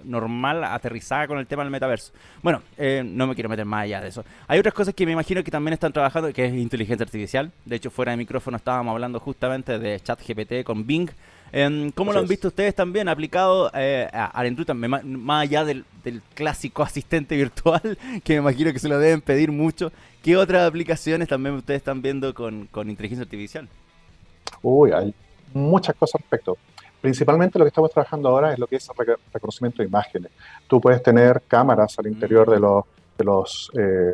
normal, aterrizada con el tema del metaverso. Bueno, eh, no me quiero meter más allá de eso. Hay otras cosas que me imagino que también están trabajando, que es inteligencia artificial. De hecho, fuera de micrófono estábamos hablando justamente de ChatGPT con Bing. Eh, ¿Cómo lo han visto ustedes también aplicado eh, a, la industria, más allá del, clásico asistente virtual, que me imagino que se lo deben pedir mucho? ¿Qué otras aplicaciones también ustedes están viendo con, con inteligencia artificial? Uy, hay muchas cosas al respecto. Principalmente lo que estamos trabajando ahora es lo que es reconocimiento de imágenes. Tú puedes tener cámaras al interior de los, de los eh,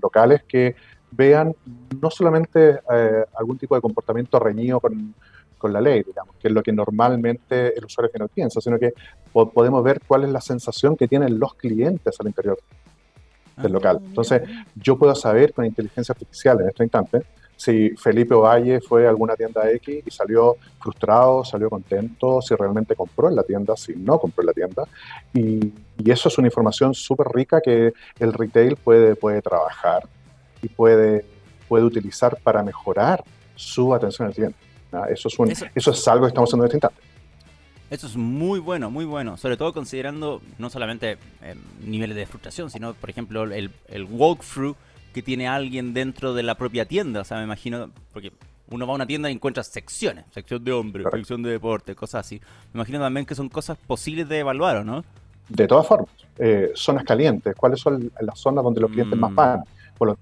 locales que vean no solamente eh, algún tipo de comportamiento reñido con, con, la ley, digamos, que es lo que normalmente el usuario final piensa, sino que podemos ver cuál es la sensación que tienen los clientes al interior del ah, local. Entonces, yo puedo saber con inteligencia artificial en este instante si Felipe Ovalle fue a alguna tienda X y salió frustrado, salió contento, si realmente compró en la tienda, si no compró en la tienda. Y, eso es una información súper rica que el retail puede, puede trabajar y puede, puede utilizar para mejorar su atención al cliente. Eso, es eso, es algo que estamos haciendo en este instante. Eso es muy bueno, muy bueno. Sobre todo considerando no solamente eh, niveles de frustración, sino, por ejemplo, el, el walkthrough que tiene alguien dentro de la propia tienda. O sea, me imagino, porque uno va a una tienda y encuentra secciones, sección de hombre, sección de deporte, cosas así. Me imagino también que son cosas posibles de evaluar, ¿o no? De todas formas, eh, zonas calientes, ¿cuáles son las zonas donde los clientes más mm. van? Por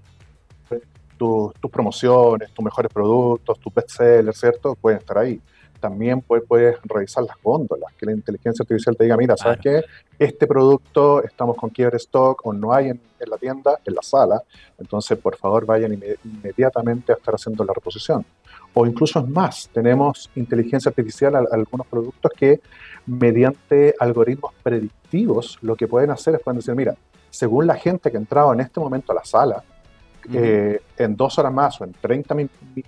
tus promociones, tus mejores productos, tus bestsellers, ¿cierto? Pueden estar ahí también puedes, revisar las góndolas, que la inteligencia artificial te diga, mira, ¿sabes qué? Este producto estamos con quiebre stock o no hay en, la tienda, en la sala, entonces por favor vayan inmediatamente a estar haciendo la reposición. O incluso es más, tenemos inteligencia artificial a, algunos productos que mediante algoritmos predictivos lo que pueden hacer es pueden decir, mira, según la gente que ha entrado en este momento a la sala, eh, en dos horas más o en 30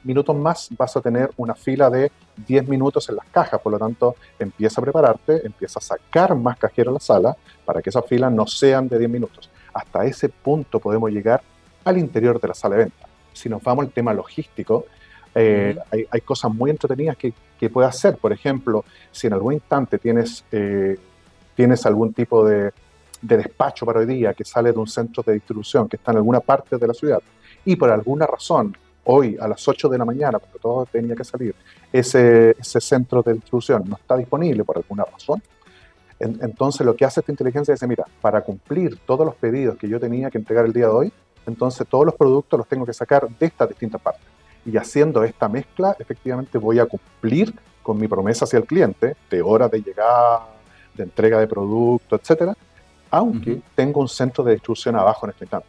minutos más vas a tener una fila de 10 minutos en las cajas, por lo tanto empieza a prepararte, empieza a sacar más cajeros a la sala para que esas filas no sean de 10 minutos. Hasta ese punto podemos llegar al interior de la sala de venta. Si nos vamos al tema logístico, eh, hay, cosas muy entretenidas que, que puedes hacer. Por ejemplo, si en algún instante tienes eh, tienes algún tipo de, de despacho para hoy día que sale de un centro de distribución que está en alguna parte de la ciudad y por alguna razón hoy a las 8 de la mañana, cuando todo tenía que salir, ese, ese centro de distribución no está disponible por alguna razón, entonces lo que hace esta inteligencia es decir, mira, para cumplir todos los pedidos que yo tenía que entregar el día de hoy, entonces todos los productos los tengo que sacar de estas distintas partes. Y haciendo esta mezcla, efectivamente voy a cumplir con mi promesa hacia el cliente de hora de llegada, de entrega de producto, etcétera, aunque tengo un centro de distribución abajo en este instante.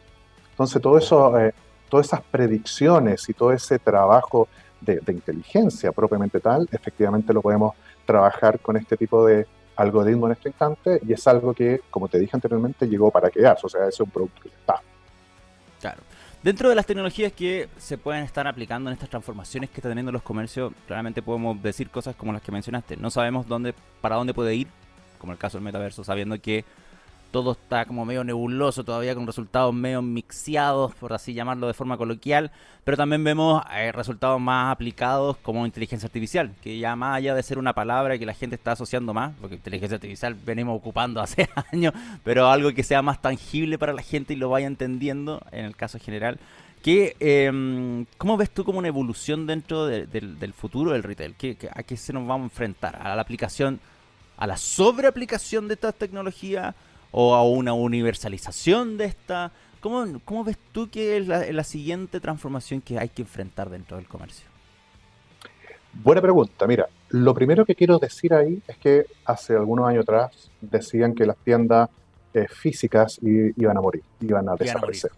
Entonces, todo eso, eh, todas esas predicciones y todo ese trabajo de, inteligencia propiamente tal, efectivamente lo podemos trabajar con este tipo de algoritmo en este instante y es algo que, como te dije anteriormente, llegó para quedarse, o sea, es un producto que está. Claro. Dentro de las tecnologías que se pueden estar aplicando en estas transformaciones que están teniendo los comercios, claramente podemos decir cosas como las que mencionaste. No sabemos dónde, para dónde puede ir, como el caso del metaverso, sabiendo que todo está como medio nebuloso todavía con resultados medio mixeados, por así llamarlo de forma coloquial, pero también vemos eh, resultados más aplicados como inteligencia artificial, que ya más allá de ser una palabra que la gente está asociando más, porque inteligencia artificial venimos ocupando hace años, pero algo que sea más tangible para la gente y lo vaya entendiendo en el caso general. ¿Qué, em, ¿Cómo ves tú como una evolución dentro del futuro del retail? ¿Qué, a qué se nos vamos a enfrentar? ¿A la aplicación, a la sobreaplicación de estas tecnologías? O a una universalización de esta? ¿Cómo, cómo ves tú que es la, siguiente transformación que hay que enfrentar dentro del comercio? Buena pregunta. Mira, lo primero que quiero decir ahí es que hace algunos años atrás decían que las tiendas eh, físicas iban a morir, iban a desaparecer.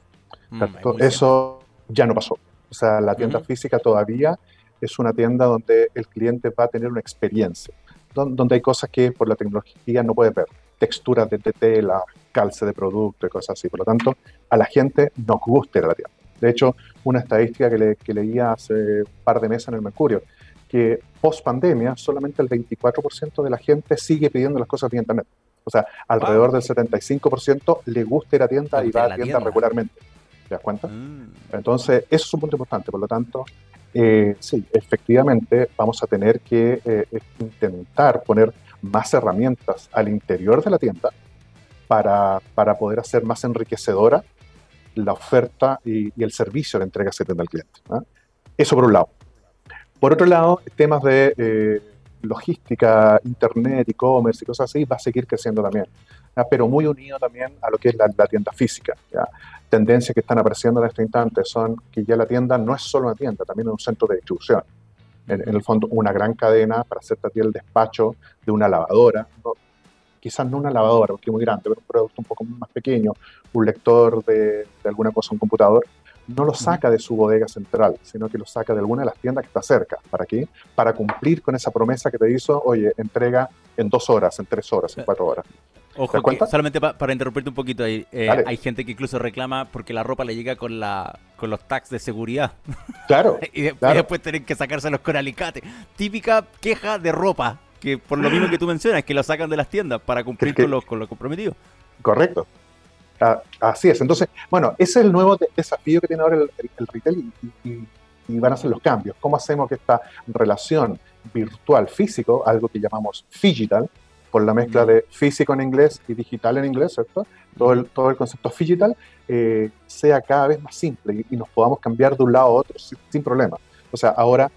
Mm, eso ya no pasó. O sea, la tienda física todavía es una tienda donde el cliente va a tener una experiencia, donde hay cosas que por la tecnología no puede ver texturas de tela, calce de producto y cosas así. Por lo tanto, a la gente nos gusta ir a la tienda. De hecho, una estadística que, le, que leía hace un par de meses en el Mercurio, que post pandemia solamente el 24% de la gente sigue pidiendo las cosas vía internet. O sea, alrededor del 75% le gusta ir a tienda y va a tienda, regularmente. ¿Te das cuenta? Mm. Entonces, eso es un punto importante. Por lo tanto, eh, sí, efectivamente vamos a tener que eh, intentar poner más herramientas al interior de la tienda para, poder hacer más enriquecedora la oferta y, el servicio de entrega que se tienda al cliente. Eso por un lado. Por otro lado, temas de eh, logística, internet, e-commerce y cosas así, va a seguir creciendo también, pero muy unido también a lo que es la, tienda física. Tendencias que están apareciendo en este instante son que ya la tienda no es solo una tienda, también es un centro de distribución en, el fondo una gran cadena para hacerte a ti el despacho de una lavadora. quizás no una lavadora, porque es muy grande, pero un producto un poco más pequeño, un lector de, alguna cosa, un computador, no lo saca de su bodega central, sino que lo saca de alguna de las tiendas que está cerca. ¿Para qué? Para cumplir con esa promesa que te hizo, oye, entrega en dos horas, en tres horas, en cuatro horas. Ojo, solamente para interrumpirte un poquito ahí, eh, hay gente que incluso reclama porque la ropa le llega con la con los tags de seguridad. Claro. y, después, tienen que sacárselos con alicate. Típica queja de ropa, que por lo mismo que tú mencionas, que lo sacan de las tiendas para cumplir con, lo, con lo comprometido. Correcto. Ah, así es. Entonces, bueno, ese es el nuevo desafío que tiene ahora el, retail y, y, van a ser los cambios. ¿Cómo hacemos que esta relación virtual físico, algo que llamamos digital, por la mezcla de físico en inglés y digital en inglés, ¿cierto? Todo el, todo el concepto digital eh, sea cada vez más simple y, nos podamos cambiar de un lado a otro sin, problema. O sea, ahora,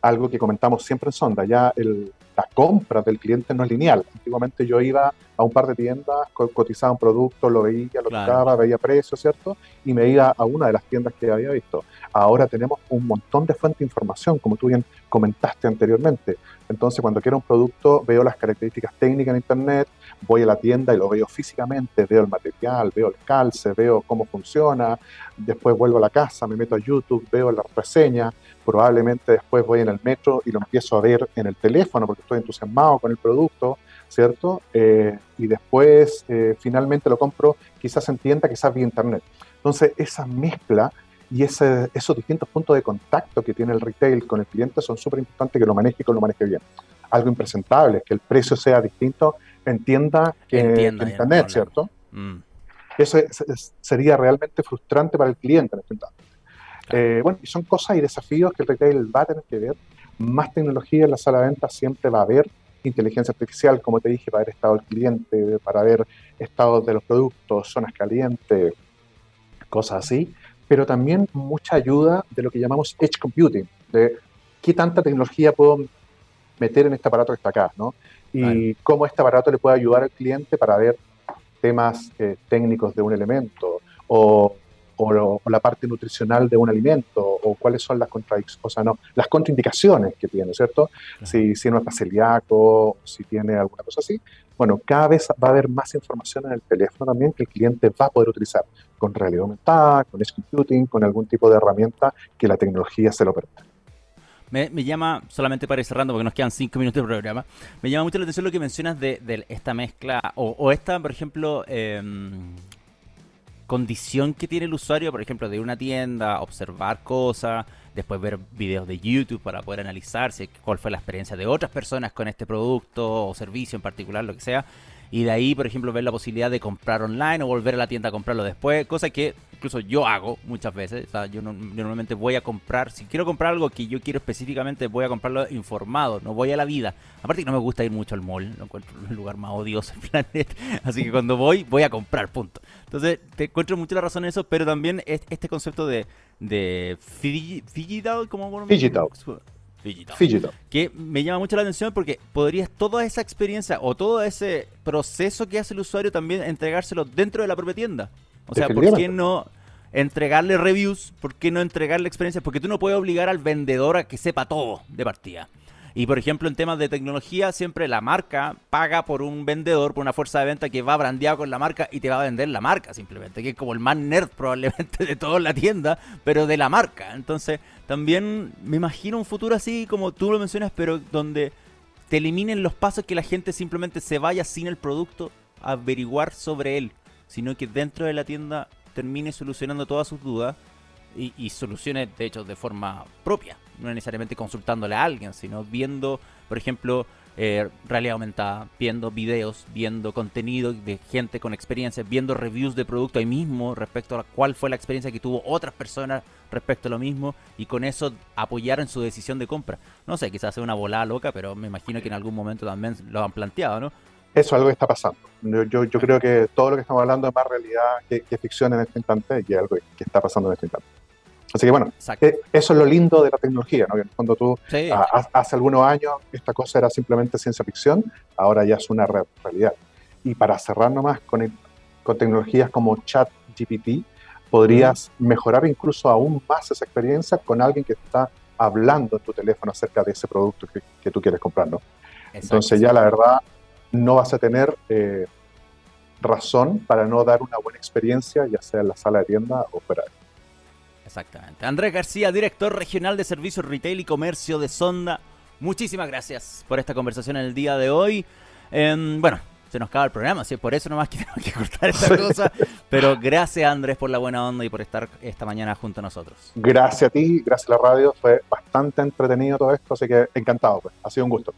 algo que comentamos siempre en Sonda, ya el, la compra del cliente no es lineal. Antiguamente yo iba a un par de tiendas, cotizaba un producto, lo veía, lo tocaba, veía precio, ¿cierto? Y me iba a una de las tiendas que había visto. Ahora tenemos un montón de fuentes de información, como tú bien comentaste anteriormente. Entonces, cuando quiero un producto, veo las características técnicas en Internet, voy a la tienda y lo veo físicamente, veo el material, veo el calce, veo cómo funciona, después vuelvo a la casa, me meto a YouTube, veo las reseñas, probablemente después voy en el metro y lo empiezo a ver en el teléfono porque estoy entusiasmado con el producto, ¿cierto? Eh, y después eh, finalmente lo compro quizás en tienda, quizás vía Internet. Entonces, esa mezcla y ese, esos distintos puntos de contacto que tiene el retail con el cliente son súper importantes que lo maneje y que lo maneje bien. Algo impresentable, que el precio sea distinto en tienda que en, internet, ¿cierto? Mm. Eso sería realmente frustrante para el cliente en este instante. Eh, bueno, y son cosas y desafíos que el retail va a tener que ver. Más tecnología en la sala de venta siempre va a haber, inteligencia artificial, como te dije, para ver estado del cliente, para ver estados de los productos, zonas calientes, cosas así, pero también mucha ayuda de lo que llamamos edge computing, de qué tanta tecnología puedo meter en este aparato que está acá, ¿no? Y cómo este aparato le puede ayudar al cliente para ver temas eh, técnicos de un elemento o o, la parte nutricional de un alimento, o cuáles son las o sea, no, las contraindicaciones que tiene, ¿cierto? Si, si no está celíaco, si tiene alguna cosa así. Bueno, cada vez va a haber más información en el teléfono también que el cliente va a poder utilizar con realidad aumentada, con edge computing, con algún tipo de herramienta que la tecnología se lo permita. Me, llama, solamente para ir cerrando, porque nos quedan cinco minutos de programa, me llama mucho la atención lo que mencionas de, esta mezcla, o, esta, por ejemplo, eh, condición que tiene el usuario, por ejemplo, de una tienda, observar cosas, después ver videos de YouTube para poder analizarse cuál fue la experiencia de otras personas con este producto o servicio en particular, lo que sea. Y de ahí, por ejemplo, ver la posibilidad de comprar online o volver a la tienda a comprarlo después, cosa que incluso yo hago muchas veces. O sea, yo, normalmente voy a comprar, si quiero comprar algo que yo quiero específicamente, voy a comprarlo informado, no voy a la vida. Aparte que no me gusta ir mucho al mall, no encuentro el lugar más odioso del planeta. Así que cuando voy, voy a comprar, punto. Entonces, te encuentro mucha razón en eso, pero también este concepto de, de digital, como digital. Digital. Que me llama mucho la atención porque podrías toda esa experiencia o todo ese proceso que hace el usuario también entregárselo dentro de la propia tienda. O sea, ¿por qué no entregarle reviews? ¿Por qué no entregarle experiencias? Porque tú no puedes obligar al vendedor a que sepa todo de partida. Y por ejemplo, en temas de tecnología, siempre la marca paga por un vendedor, por una fuerza de venta que va brandeado con la marca y te va a vender la marca simplemente, que es como el más nerd probablemente de toda la tienda, pero de la marca. Entonces, también me imagino un futuro así, como tú lo mencionas, pero donde te eliminen los pasos que la gente simplemente se vaya sin el producto a averiguar sobre él, sino que dentro de la tienda termine solucionando todas sus dudas y, y solucione, de hecho, de forma propia no necesariamente consultándole a alguien, sino viendo, por ejemplo, eh, realidad aumentada, viendo videos, viendo contenido de gente con experiencia, viendo reviews de producto ahí mismo respecto a cuál fue la experiencia que tuvo otras personas respecto a lo mismo y con eso apoyar en su decisión de compra. No sé, quizás sea una volada loca, pero me imagino que en algún momento también lo han planteado, ¿no? Eso es algo que está pasando. Yo, yo, creo que todo lo que estamos hablando es más realidad que, ficción en este instante y es algo que está pasando en este instante. Así que bueno, eh, eso es lo lindo de la tecnología, ¿no? Cuando tú, ah, hace algunos años, esta cosa era simplemente ciencia ficción, ahora ya es una realidad. Y para cerrar nomás, con, con tecnologías como ChatGPT, podrías mejorar incluso aún más esa experiencia con alguien que está hablando en tu teléfono acerca de ese producto que, tú quieres comprar, ¿no? Entonces ya la verdad no vas a tener eh, razón para no dar una buena experiencia, ya sea en la sala de tienda o fuera de Exactamente. Andrés García, director regional de Servicios Retail y Comercio de Sonda. Muchísimas gracias por esta conversación en el día de hoy. Em, bueno, se nos acaba el programa, así por eso nomás que tenemos que cortar esta cosa. Pero gracias Andrés por la buena onda y por estar esta mañana junto a nosotros. Gracias a ti, gracias a la radio, fue bastante entretenido todo esto, así que encantado, pues. ha sido un gusto.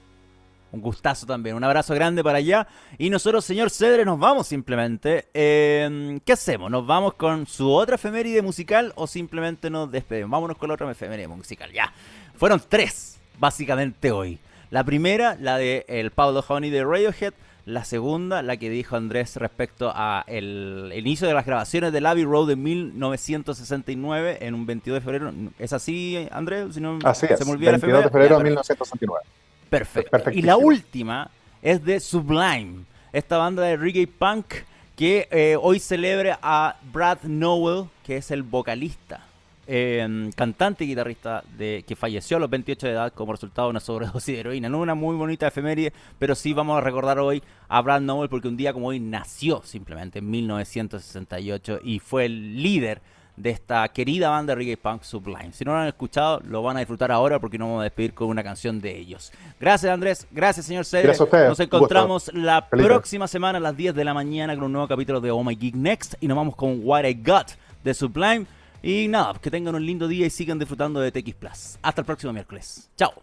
Un gustazo también. Un abrazo grande para allá. Y nosotros, señor Cedre, nos vamos simplemente. Em, ¿Qué hacemos? ¿Nos vamos con su otra efeméride musical o simplemente nos despedimos? Vámonos con la otra efeméride musical. Ya. Fueron tres, básicamente hoy. La primera, la de el Pablo Honey de Radiohead. La segunda, la que dijo Andrés respecto a el, inicio de las grabaciones de Abbey Road de 1969 en un 22 de febrero. ¿Es así, Andrés? Si no, así es, 22 de febrero de 1969. Perfecto. Y la última es de Sublime, esta banda de reggae punk que eh, hoy celebra a Brad Nowell, que es el vocalista, em, cantante y guitarrista de, que falleció a los 28 de edad como resultado de una sobredosis de heroína. No una muy bonita efeméride, pero sí vamos a recordar hoy a Brad Nowell porque un día como hoy nació simplemente en 1968 y fue el líder de esta querida banda reggae punk Sublime. Si no lo han escuchado, lo van a disfrutar ahora porque nos vamos a despedir con una canción de ellos. Gracias Andrés, gracias señor Cedric. Nos encontramos la próxima semana a las 10 de la mañana con un nuevo capítulo de Oh My Geek Next y nos vamos con What I Got de Sublime. Y nada, que tengan un lindo día y sigan disfrutando de TX Plus. Hasta el próximo miércoles. Chao.